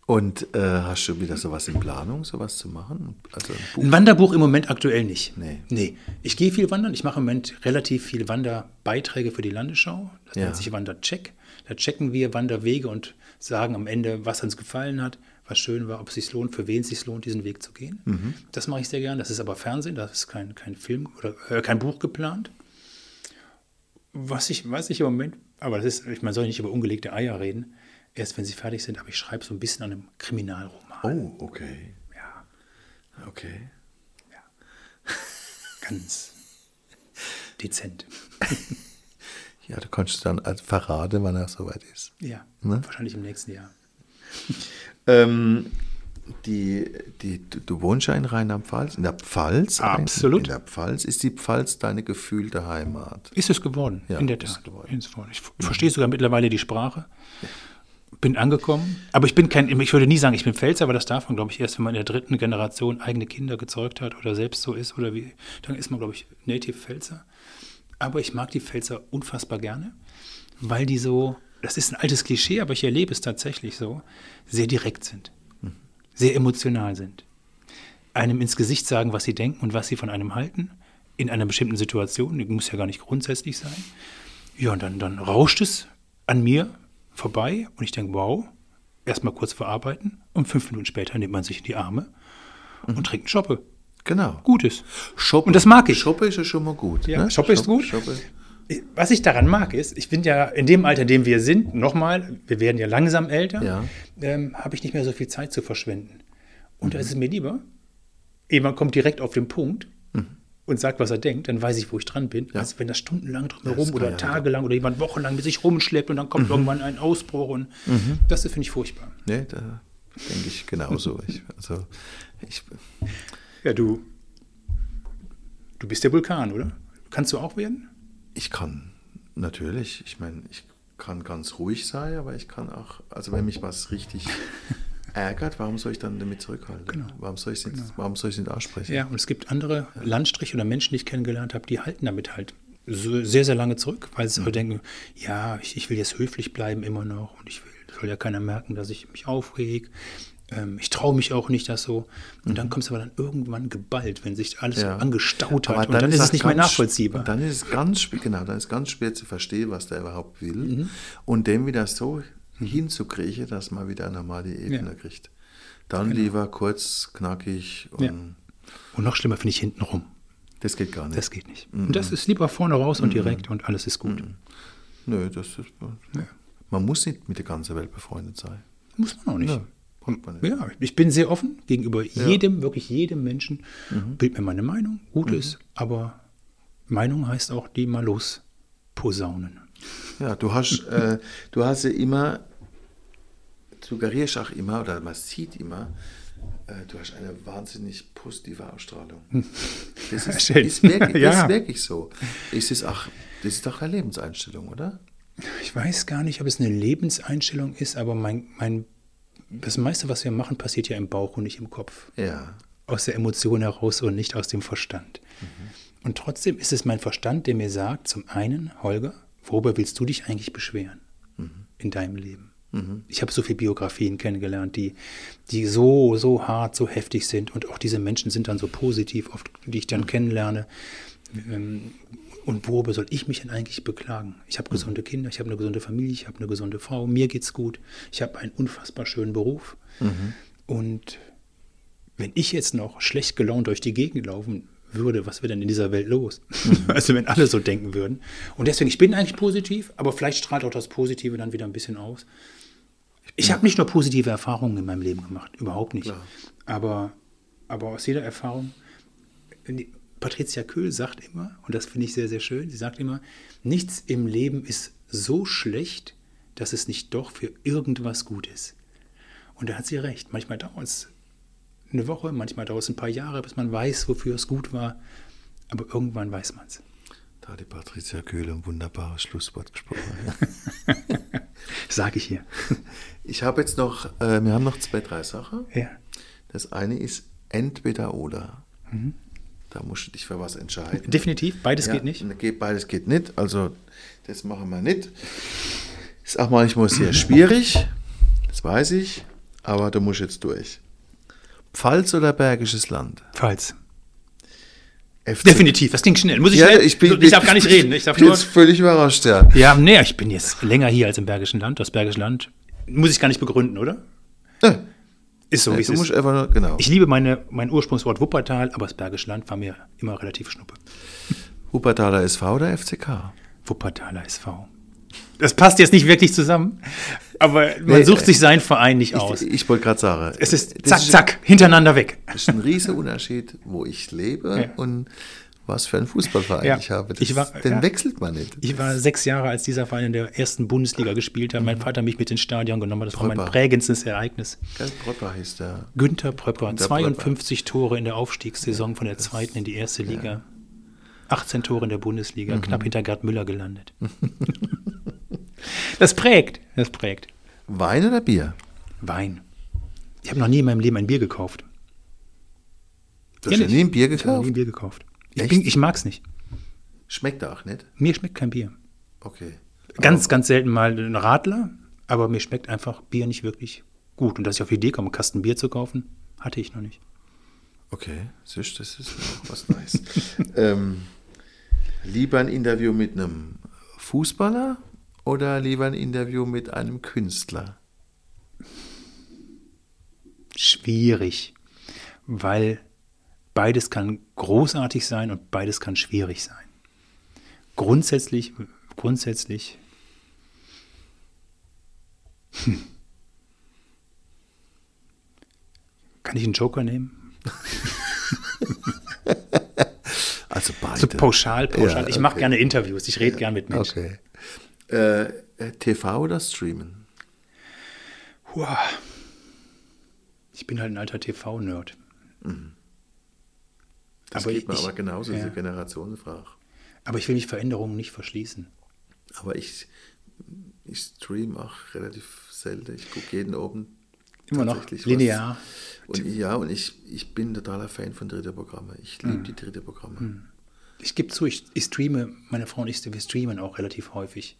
Und äh, hast du wieder sowas in Planung, sowas zu machen? Also ein? Ein Wanderbuch im Moment aktuell nicht. Nee. Nee. Ich gehe viel wandern. Ich mache im Moment relativ viel Wanderbeiträge für die Landesschau. Das Ja. nennt sich Wandercheck. Da checken wir Wanderwege und sagen am Ende, was uns gefallen hat, was schön war, ob es sich lohnt, für wen es sich lohnt, diesen Weg zu gehen. Mhm. Das mache ich sehr gern. Das ist aber Fernsehen, das ist kein, kein Film oder äh, kein Buch geplant. Was ich, was ich im Moment, aber das ist, ich, man soll nicht über ungelegte Eier reden, erst wenn sie fertig sind, aber ich schreibe so ein bisschen an einem Kriminalroman. Oh, okay. Ja, Okay. ganz dezent. Ja, du kannst dann als verraten, wann er soweit ist. Ja, Ne? wahrscheinlich im nächsten Jahr. Ähm, die, die, du, wohnst ja in Rheinland-Pfalz, in der Pfalz. Absolut. In der Pfalz. Ist die Pfalz deine gefühlte Heimat? Ist es geworden, Ja, in der Tat. geworden. Ich verstehe sogar mittlerweile die Sprache. Bin angekommen. Aber ich bin kein, ich würde nie sagen, ich bin Pfälzer, aber das darf man, glaube ich, erst, wenn man in der dritten Generation eigene Kinder gezeugt hat oder selbst so ist oder wie, dann ist man, glaube ich, Native Pfälzer. Aber ich mag die Pfälzer unfassbar gerne, weil die so, das ist ein altes Klischee, aber ich erlebe es tatsächlich so, sehr direkt sind, sehr emotional sind. Einem ins Gesicht sagen, was sie denken und was sie von einem halten, in einer bestimmten Situation, die muss ja gar nicht grundsätzlich sein. Ja, und dann, dann rauscht es an mir vorbei und ich denke, wow, erstmal kurz verarbeiten und fünf Minuten später nimmt man sich in die Arme und trinkt einen Schoppe. Genau. Gutes. Shoppe. Und das mag ich. Shoppe ist ja schon mal gut. Ja, ne? Shoppe ist gut. Shoppe. Was ich daran mag, ist, ich bin ja in dem Alter, in dem wir sind, nochmal, wir werden ja langsam älter, Ja. ähm, habe ich nicht mehr so viel Zeit zu verschwenden. Und Mhm. da ist es mir lieber, jemand kommt direkt auf den Punkt Mhm. und sagt, was er denkt, dann weiß ich, wo ich dran bin. als wenn das stundenlang drumherum oder ja- tagelang oder jemand wochenlang mit sich rumschleppt und dann Mhm. kommt irgendwann ein Ausbruch. Und das finde ich furchtbar. Nee, da denke ich genauso. ich, also, ich, Ja, du, du bist der Vulkan, oder? Kannst du auch werden? Ich kann natürlich, ich meine, ich kann ganz ruhig sein, aber ich kann auch, also wenn mich was richtig ärgert, warum soll ich dann damit zurückhalten? Warum soll ich es nicht, warum soll ich es nicht aussprechen? Ja, und es gibt andere Landstriche oder Menschen, die ich kennengelernt habe, die halten damit halt so sehr, sehr lange zurück, weil sie denken, ja, ich, ich will jetzt höflich bleiben immer noch und ich will, soll ja keiner merken, dass ich mich aufreg. Ähm, ich traue mich auch nicht, das so. Und dann kommt es aber dann irgendwann geballt, wenn sich alles Ja. so angestaut hat. Aber und dann ist es nicht mehr nachvollziehbar. Dann ist es ganz schwer, genau, dann ist ganz schwer zu verstehen, was der überhaupt will. Mhm. Und dem wieder so hinzukriegen, dass man wieder eine normale Ebene Ja. kriegt. Dann lieber kurz, knackig und Ja. und noch schlimmer finde ich hintenrum. das geht gar nicht. Das geht nicht. Und das ist lieber vorne raus und direkt und alles ist gut. Nö, das ist. Man muss nicht mit der ganzen Welt befreundet sein. Muss man auch nicht. Nicht. Ja, ich bin sehr offen gegenüber jedem, wirklich jedem Menschen. Bild mir meine Meinung, gut ist, aber Meinung heißt auch die mal los posaunen. Ja, du hast, äh, du hast ja immer, suggerierst auch immer, oder man sieht immer, äh, du hast eine wahnsinnig positive Ausstrahlung. Das ist, ist, wirklich, Ja. ist wirklich so. Es ist auch, das ist doch eine Lebenseinstellung, oder? Ich weiß gar nicht, ob es eine Lebenseinstellung ist, aber mein, mein, das meiste, was wir machen, passiert ja im Bauch und nicht im Kopf. Ja. Aus der Emotion heraus und nicht aus dem Verstand. Und trotzdem ist es mein Verstand, der mir sagt, zum einen, Holger, worüber willst du dich eigentlich beschweren in deinem Leben? Ich habe so viele Biografien kennengelernt, die, die so, so hart, so heftig sind und auch diese Menschen sind dann so positiv, oft, die ich dann kennenlerne. Ähm, Und worüber soll ich mich denn eigentlich beklagen? Ich habe gesunde Kinder, ich habe eine gesunde Familie, ich habe eine gesunde Frau, mir geht's gut, ich habe einen unfassbar schönen Beruf. Und wenn ich jetzt noch schlecht gelaunt durch die Gegend laufen würde, was wäre denn in dieser Welt los? Also wenn alle so denken würden. Und deswegen, ich bin eigentlich positiv, aber vielleicht strahlt auch das Positive dann wieder ein bisschen aus. Ich habe nicht nur positive Erfahrungen in meinem Leben gemacht, überhaupt nicht. Klar. Aber, aber aus jeder Erfahrung, Patricia Köhl sagt immer, und das finde ich sehr, sehr schön, sie sagt immer, nichts im Leben ist so schlecht, dass es nicht doch für irgendwas gut ist. Und da hat sie recht. Manchmal dauert es eine Woche, manchmal dauert es ein paar Jahre, bis man weiß, wofür es gut war. Aber irgendwann weiß man es. Da hat die Patricia Köhle ein wunderbares Schlusswort gesprochen. Sage ich hier. Ich habe jetzt noch, äh, wir haben noch zwei, drei Sachen. Ja. Das eine ist entweder oder. Mhm. Da musst du dich für was entscheiden. Definitiv, beides Ja, geht nicht. Geht, beides geht nicht. Also, das machen wir nicht. Ist auch manchmal sehr schwierig. Das weiß ich. Aber du musst jetzt durch. Pfalz oder Bergisches Land? Pfalz. FC Definitiv, das ging schnell. Muss ich Ja, schnell? ich, bin, ich darf gar nicht reden. Ich darf bin nur. jetzt völlig überrascht, ja. Ja, nee, ich bin jetzt länger hier als im Bergischen Land. Das Bergische Land muss ich gar nicht begründen, oder? Ja, Ist so, wie es ist. einfach genau. Ich liebe meine, mein Ursprungswort Wuppertal, aber das Bergische Land war mir immer relativ schnuppe. Wuppertaler SV oder FCK? Wuppertaler SV. Das passt jetzt nicht wirklich zusammen, aber man Nee, sucht äh, sich seinen Verein nicht aus. Ich, ich wollte gerade sagen. es ist zack, zack, hintereinander weg. Das ist ein riesiger Unterschied, wo ich lebe Ja. und was für einen Fußballverein Ja. ich habe. Ich war- den ja. wechselt man nicht. Ich war sechs Jahre, als dieser Verein in der ersten Bundesliga gespielt hat. Mein Vater mich mit ins Stadion genommen hat. Das war mein Pröpper. prägendstes Ereignis. Gell, Pröpper hieß der. Günther Pröpper, Günther 52 Tore in der Aufstiegssaison von der zweiten in die erste Liga. 18 Tore in der Bundesliga, Mhm. knapp hinter Gerd Müller gelandet. das prägt, das prägt. Wein oder Bier? Wein. Ich habe noch nie in meinem Leben ein Bier gekauft. Du hast ja nie ein Bier Ich habe nie gekauft? ein Bier gekauft. Ich, bin, ich mag es nicht. Schmeckt auch nicht? Mir schmeckt kein Bier. Okay. Ganz, ganz selten mal einen Radler, aber mir schmeckt einfach Bier nicht wirklich gut. Und dass ich auf die Idee komme, einen Kasten Bier zu kaufen, hatte ich noch nicht. Okay, siehst, das ist auch was Neues. ähm, lieber ein Interview mit einem Fußballer oder lieber ein Interview mit einem Künstler? Schwierig, weil beides kann großartig sein und beides kann schwierig sein. Grundsätzlich, grundsätzlich. Hm. Kann ich einen Joker nehmen? Also beide. So pauschal, pauschal. Ja, Ich mache okay. gerne Interviews, ich rede gern mit Menschen. Okay. Äh, äh, TV oder Streamen? Hua. Ich bin halt ein alter TV-Nerd. Das Aber geht mir ich- aber genauso, ja. diese Generationsfrage. Aber ich will mich Veränderungen nicht verschließen. Aber ich, ich stream auch relativ selten. Ich gucke jeden Abend. Immer noch linear. Was. Und ja, und ich, ich bin totaler Fan von dritte Programme. Ich Hm. liebe die dritte Programme. Ich gebe zu, ich, ich streame, meine Frau und ich, wir streamen auch relativ häufig.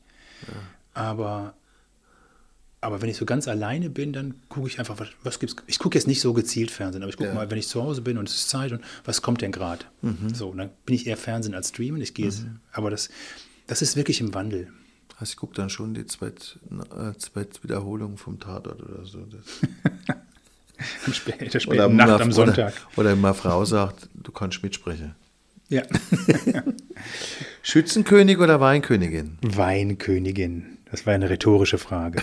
Aber, aber wenn ich so ganz alleine bin, dann gucke ich einfach, was, was gibt's. Ich gucke jetzt nicht so gezielt Fernsehen, aber ich gucke Ja. mal, wenn ich zu Hause bin und es ist Zeit und was kommt denn gerade? So, und dann bin ich eher Fernsehen als Streamen. Ich gehe jetzt, aber das, das ist wirklich im Wandel. Also ich gucke dann schon die zweit, äh, zweit Wiederholung vom Tatort oder so. Am spä- der späten Oder Nacht am Sonntag. Oder, oder meine Frau sagt, du kannst mitsprechen. Ja. Schützenkönig oder Weinkönigin? Weinkönigin. Das war eine rhetorische Frage.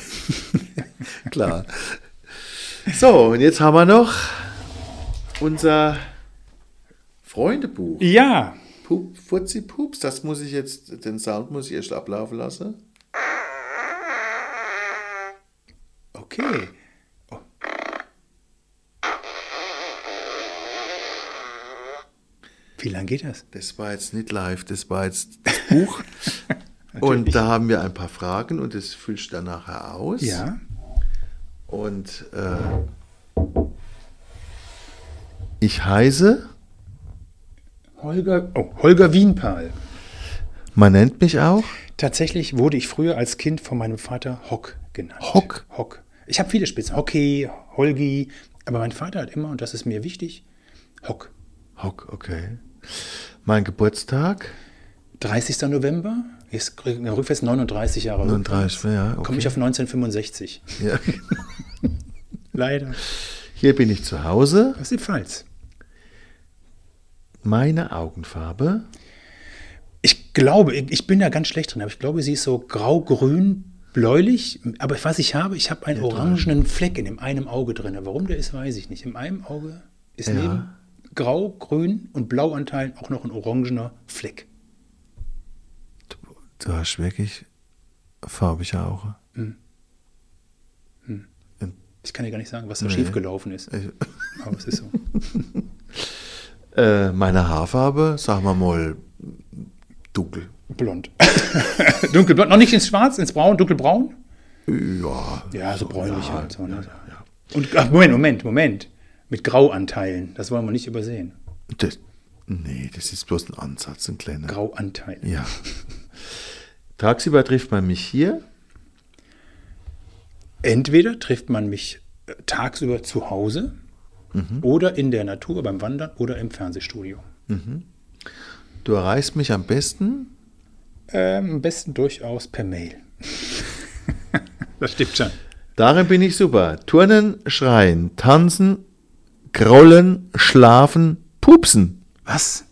Klar. So, und jetzt haben wir noch unser Freundebuch. Ja. Pup, Fuzzi Pups, das muss ich jetzt, den Sound muss ich erst ablaufen lassen. Okay. Oh. Wie lange geht das? Das war jetzt nicht live, das war jetzt das Buch. und da haben wir ein paar Fragen und das füllst du dann nachher aus. Ja. Und äh, ich heiße, Holger, oh, Holger Wienpahl. man nennt mich auch, Tatsächlich wurde ich früher als Kind von meinem Vater Hock genannt. Hock? Hock. Ich habe viele Spitzen. Hockey, Holgi. Aber mein Vater hat immer, und das ist mir wichtig, Hock. Hock, okay. Mein Geburtstag, 30. November. Ist rückwärts 39 Jahre. 39, ja, okay. Komme ich auf 1965. ja. Leider. Hier bin ich zu Hause. Was ist die Pfalz? Meine Augenfarbe, Ich glaube, ich bin da ganz schlecht drin, aber ich glaube, sie ist so grau-grün, bläulich. Aber was ich habe, ich habe einen orangenen Fleck in dem einen Auge drin. Warum der ist, weiß ich nicht. In einem Auge ist Ja. neben grau, grün und blauanteilen auch noch ein orangener Fleck. Du hast wirklich farbige Augen. Ich kann dir gar nicht sagen, was da Nee. schiefgelaufen ist. Ich- Aber es ist so. Äh, meine Haarfarbe, sagen wir mal, dunkel. Blond. Dunkelblond. Noch nicht ins Schwarz, ins Braun, dunkelbraun? Ja, Ja, so bräunlich ja, halt. So, ne? ja, ja. Und ach, Moment, Moment, Moment. Mit Grauanteilen. Das wollen wir nicht übersehen. Das, nee, das ist bloß ein Ansatz, ein kleiner. Grauanteil. Ja. Tagsüber trifft man mich hier. Entweder trifft man mich äh, tagsüber zu Hause Mhm. oder in der Natur beim Wandern oder im Fernsehstudio. Du erreichst mich am besten. Ähm, am besten durchaus per Mail. das stimmt schon. Darin bin ich super. Turnen, schreien, tanzen, grollen, schlafen, pupsen. Was?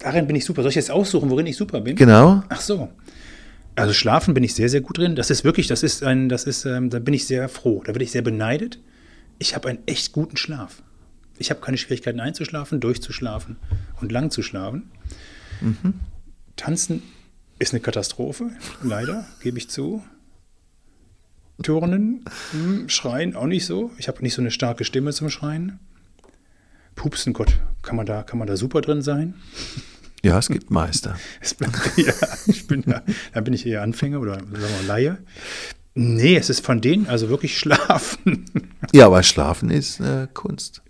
Darin bin ich super. Soll ich jetzt aussuchen, worin ich super bin? Genau. Ach so. Also schlafen bin ich sehr, sehr gut drin. Das ist wirklich, das ist ein, das ist, ähm, da bin ich sehr froh. Da bin ich sehr beneidet. Ich habe einen echt guten Schlaf. Ich habe keine Schwierigkeiten einzuschlafen, durchzuschlafen und lang zu schlafen. Tanzen ist eine Katastrophe, leider, gebe ich zu. Turnen, hm, Schreien auch nicht so. Ich habe nicht so eine starke Stimme zum Schreien. Pupsen, Gott, kann man da, kann man da super drin sein? Ja, es gibt Meister. Es ja, ich bin da, da bin ich eher Anfänger oder sagen wir Laie. Nee, es ist von denen, also wirklich schlafen. Ja, aber Schlafen ist äh, Kunst.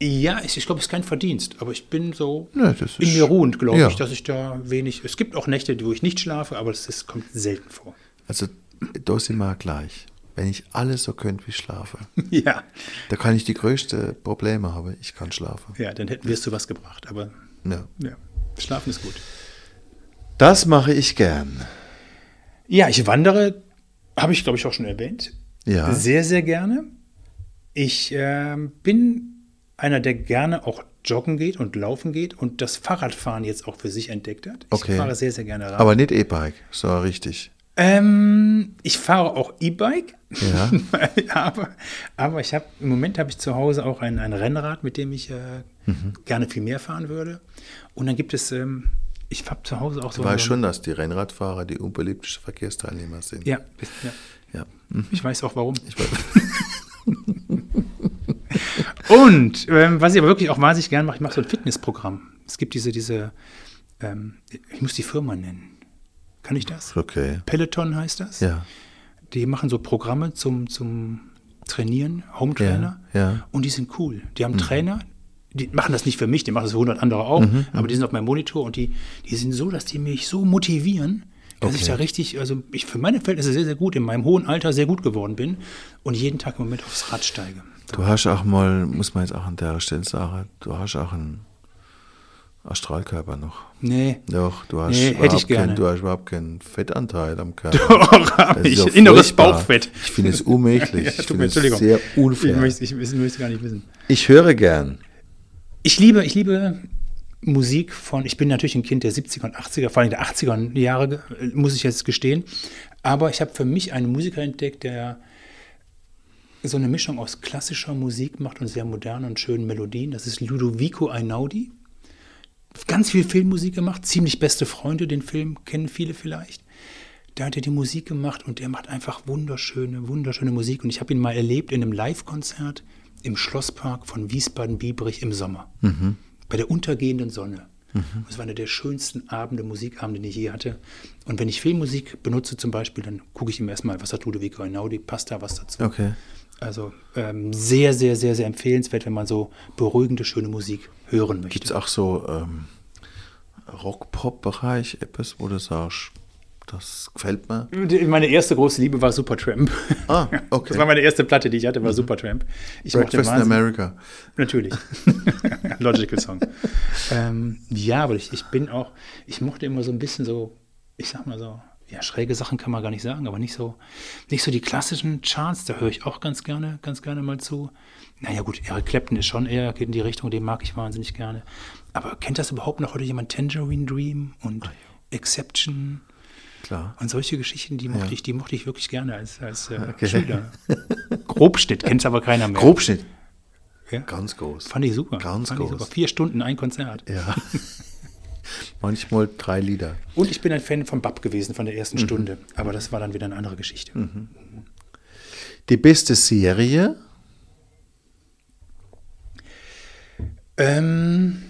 Ja, ich, ich glaube, es ist kein Verdienst, aber ich bin so Ja, in mir ruhend, glaube ja. ich, dass ich da wenig. Es gibt auch Nächte, wo ich nicht schlafe, aber das ist, kommt selten vor. Also, da sind wir gleich. Wenn ich alles so könnte wie schlafe, ja. da kann ich die größten Probleme haben. Ich kann schlafen. Ja, dann hätten wir es zu was gebracht. Aber Ja. ja, schlafen ist gut. Das mache ich gern. Ja, ich wandere, habe ich glaube ich auch schon erwähnt. Ja. Sehr, sehr gerne. Ich ähm, bin einer, der gerne auch joggen geht und laufen geht und das Fahrradfahren jetzt auch für sich entdeckt hat. Ich Okay. fahre sehr, sehr gerne Rad. Aber nicht E-Bike, so richtig. Ähm, ich fahre auch E-Bike, Ja. aber, aber ich habe im Moment habe ich zu Hause auch ein, ein Rennrad, mit dem ich äh, Mhm. gerne viel mehr fahren würde. Und dann gibt es, ähm, ich habe zu Hause auch so. Weißt so- schon, dass die Rennradfahrer die unbeliebtesten Verkehrsteilnehmer sind. Ja, ja, ja. Hm. ich weiß auch warum. Ich weiß. Und ähm, was ich aber wirklich auch wahnsinnig gerne mache, ich mache so ein Fitnessprogramm. Es gibt diese, diese, ähm, ich muss die Firma nennen. Kann ich das? Okay. Peloton heißt das. Ja. Die machen so Programme zum, zum Trainieren, Home Trainer. Ja, ja. Und die sind cool. Die haben Trainer, die machen das nicht für mich, die machen das für 100 andere auch, Mhm, aber die sind auf meinem Monitor und die, die sind so, dass die mich so motivieren, dass ich Okay. da richtig, also ich für meine Verhältnisse sehr, sehr gut, in meinem hohen Alter sehr gut geworden bin und jeden Tag im Moment aufs Rad steige. Du hast auch mal, muss man jetzt auch an der Stelle sagen, du hast auch einen Astralkörper noch. Nee. Doch, du hast, Nee, hätte überhaupt ich gerne. Kein, du hast überhaupt keinen Fettanteil am Körper. Doch, ich. ja Inneres furchtbar. Bauchfett. Ich finde es unmöglich. Ja, ich tut finde mir- es Entschuldigung. sehr Ich unfair. möchte, ich möchte gar nicht wissen. Ich höre gern. Ich liebe, ich liebe Musik von, ich bin natürlich ein Kind der 70er und 80er, vor allem der 80er Jahre, ge- muss ich jetzt gestehen. Aber ich habe für mich einen Musiker entdeckt, der so eine Mischung aus klassischer Musik macht und sehr modernen und schönen Melodien. Das ist Ludovico Einaudi. Ganz viel Filmmusik gemacht, ziemlich beste Freunde, den Film kennen viele vielleicht. Da hat er die Musik gemacht und der macht einfach wunderschöne, wunderschöne Musik. Und ich habe ihn mal erlebt in einem Live-Konzert im Schlosspark von Wiesbaden-Biebrich im Sommer. Bei der untergehenden Sonne. Das war einer der schönsten Abende, Musikabende, die ich je hatte. Und wenn ich Filmmusik benutze zum Beispiel, dann gucke ich ihm erstmal, was hat Ludovico Einaudi, passt da was dazu. Okay. Also ähm, sehr, sehr, sehr, sehr empfehlenswert, wenn man so beruhigende, schöne Musik hören möchte. Gibt es auch so ähm, Rock-Pop-Bereich, etwas, wo du sagst, das gefällt mir? Meine erste große Liebe war Supertramp. Ah, okay. Das war meine erste Platte, die ich hatte, war Supertramp. Ich Breakfast in America. Natürlich. Logical Song. ähm, ja, aber ich, ich bin auch, ich mochte immer so ein bisschen so, ich sag mal so, ja, schräge Sachen kann man gar nicht sagen, aber nicht so, nicht so die klassischen Charts, da höre ich auch ganz gerne, ganz gerne mal zu. Naja, gut, Eric Clapton ist schon eher, geht in die Richtung, den mag ich wahnsinnig gerne. Aber kennt das überhaupt noch heute jemand? Tangerine Dream und Exception Klar. und solche Geschichten, die mochte ich, die mochte ich wirklich gerne als, als äh, Okay. Schüler. Grobschnitt kennt aber keiner mehr. Grobschnitt. Ja. Ganz groß. Fand ich super. Ganz Fand ich groß. super. Vier Stunden ein Konzert. Ja. Manchmal drei Lieder. Und ich bin ein Fan von Bab gewesen, von der ersten Mhm. Stunde. Aber das war dann wieder eine andere Geschichte. Die beste Serie? Ähm,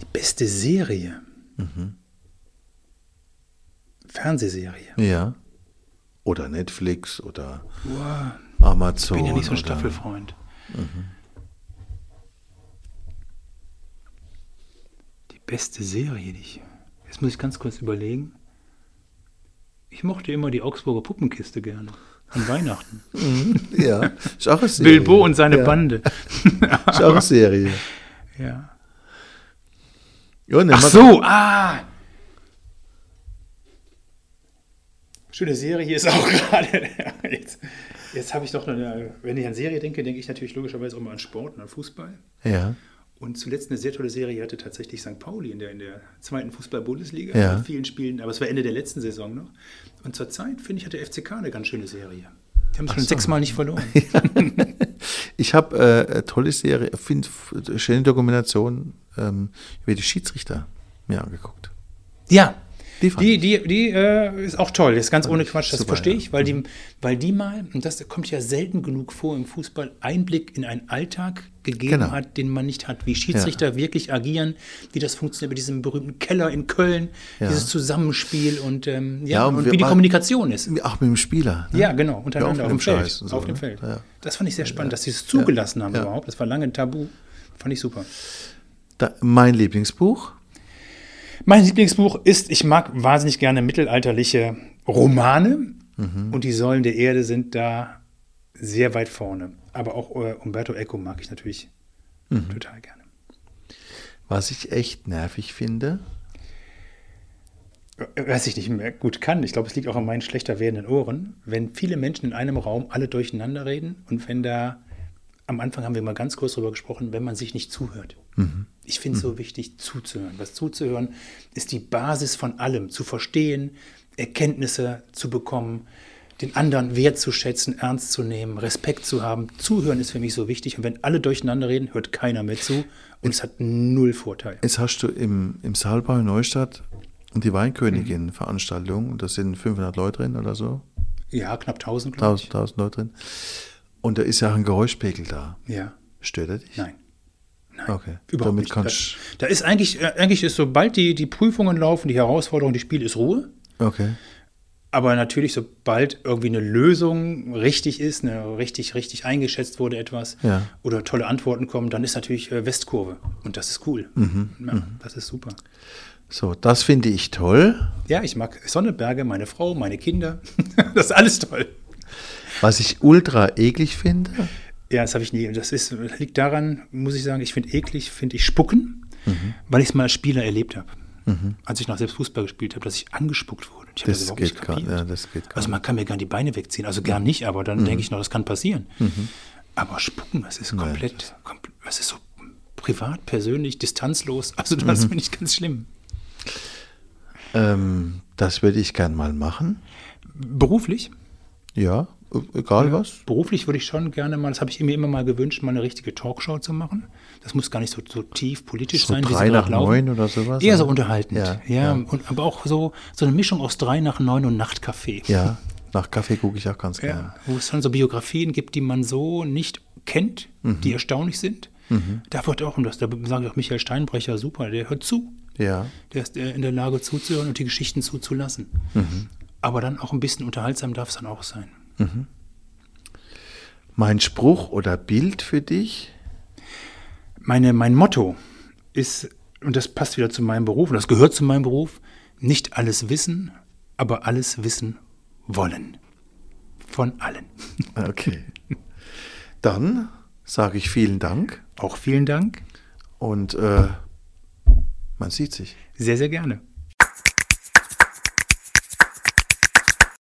die beste Serie. Mhm. Fernsehserie. Ja. Oder Netflix oder Boah, Amazon. ich bin ja nicht so ein Staffelfreund. Mhm. Beste Serie, die ich. Jetzt muss ich ganz kurz überlegen. Ich mochte immer die Augsburger Puppenkiste gerne. An Weihnachten. Ja, ist auch eine Serie. Bilbo und seine ja. Bande. Ist auch eine Serie. ja. Ja, nehmen Ach so, ah! Schöne Serie hier ist auch gerade. Jetzt, jetzt habe ich doch eine, wenn ich an Serie denke, denke ich natürlich logischerweise auch mal an Sport und an Fußball. Ja. Und zuletzt eine sehr tolle Serie hatte tatsächlich St. Pauli in der, in der zweiten Fußball-Bundesliga Ja. mit vielen Spielen, aber es war Ende der letzten Saison noch. Und zurzeit finde ich, hat der FCK eine ganz schöne Serie. Die haben es schon sechsmal nicht verloren. Ich habe äh, eine tolle Serie, finde eine schöne Dokumentation ähm, über die Schiedsrichter mir angeguckt. Ja, Die Die, die, die äh, ist auch toll, ist ganz ohne Quatsch, das super, verstehe ja. Mhm. ich, weil die, weil die mal, und das kommt ja selten genug vor im Fußball, Einblick in einen Alltag gegeben Genau. hat, den man nicht hat. Wie Schiedsrichter wirklich agieren, wie das funktioniert bei diesem berühmten Keller in Köln, Ja. dieses Zusammenspiel und, ähm, ja, Ja, und, und wie die mal- Kommunikation ist. Auch mit dem Spieler. ne? Ja, genau, untereinander Ja, auf dem Feld. So, auf dem ne? Feld. Ja. Das fand ich sehr spannend, dass sie es zugelassen haben Ja. überhaupt. Das war lange ein Tabu. Fand ich super. Da, mein Lieblingsbuch. Mein Lieblingsbuch ist, ich mag wahnsinnig gerne mittelalterliche Romane Mhm. und die Säulen der Erde sind da sehr weit vorne. Aber auch äh, Umberto Eco mag ich natürlich Mhm. total gerne. Was ich echt nervig finde. Äh, Was ich nicht mehr gut kann, ich glaube, es liegt auch an meinen schlechter werdenden Ohren, wenn viele Menschen in einem Raum alle durcheinander reden und wenn da, am Anfang haben wir mal ganz kurz darüber gesprochen, wenn man sich nicht zuhört. Ich finde es so wichtig, zuzuhören. Was zuzuhören ist die Basis von allem, zu verstehen, Erkenntnisse zu bekommen, den anderen wertzuschätzen, ernst zu nehmen, Respekt zu haben. Zuhören ist für mich so wichtig und wenn alle durcheinander reden, hört keiner mehr zu und es hat null Vorteil. Jetzt hast du im, im Saalbau in Neustadt die Weinkönigin-Veranstaltung. Und da sind 500 Leute drin oder so. Ja, knapp 1000, glaube ich. 1000, 1000 Leute drin. Und da ist ja auch ein Geräuschpegel da. Ja, Stört er dich? nein. Nein, Okay. überhaupt Damit nicht. kannst da, da ist eigentlich, äh, eigentlich ist, sobald die, die Prüfungen laufen, die Herausforderung, die Spiel ist Ruhe. Okay. Aber natürlich, sobald irgendwie eine Lösung richtig ist, eine richtig, richtig eingeschätzt wurde etwas Ja. oder tolle Antworten kommen, dann ist natürlich äh, Westkurve. Und das ist cool. Mhm, Ja, das ist super. So, das finde ich toll. Ja, ich mag Sonneberge, meine Frau, meine Kinder. das ist alles toll. Was ich ultra eklig finde. Ja, das habe ich nie. Das ist, liegt daran, muss ich sagen, ich finde eklig, finde ich Spucken, Mhm. weil ich es mal als Spieler erlebt habe. Als ich noch selbst Fußball gespielt habe, dass ich angespuckt wurde. Ich Das überhaupt geht nicht gar- ja, das geht gar Also man kann mir gern die Beine wegziehen, also gern nicht, aber dann denke ich noch, das kann passieren. Aber Spucken, das ist komplett, komplett, das ist so privat, persönlich, distanzlos. Also das finde ich ganz schlimm. Ähm, das würde ich gern mal machen. Beruflich? Ja, egal was. Beruflich würde ich schon gerne mal, das habe ich mir immer mal gewünscht, mal eine richtige Talkshow zu machen. Das muss gar nicht so, so tief politisch So sein. drei nach neun oder sowas, Eher so oder? unterhaltend. Ja, Ja, ja. Und, aber auch so, so eine Mischung aus drei nach neun und Nachtcafé. Ja, nach Kaffee gucke ich auch ganz Ja, gern. wo es dann so Biografien gibt, die man so nicht kennt, Mhm. die erstaunlich sind. Da wird auch, und das, da sage ich auch Michael Steinbrecher, super, der hört zu. Ja. Der ist äh, in der Lage zuzuhören und die Geschichten zuzulassen. Mhm. Aber dann auch ein bisschen unterhaltsam darf es dann auch sein. Mein Spruch oder Bild für dich? Meine, mein Motto ist, und das passt wieder zu meinem Beruf, und das gehört zu meinem Beruf, nicht alles wissen, aber alles wissen wollen. Von allen. Okay. Dann sage ich vielen Dank Auch vielen Dank. und äh, man sieht sich. Sehr, sehr gerne.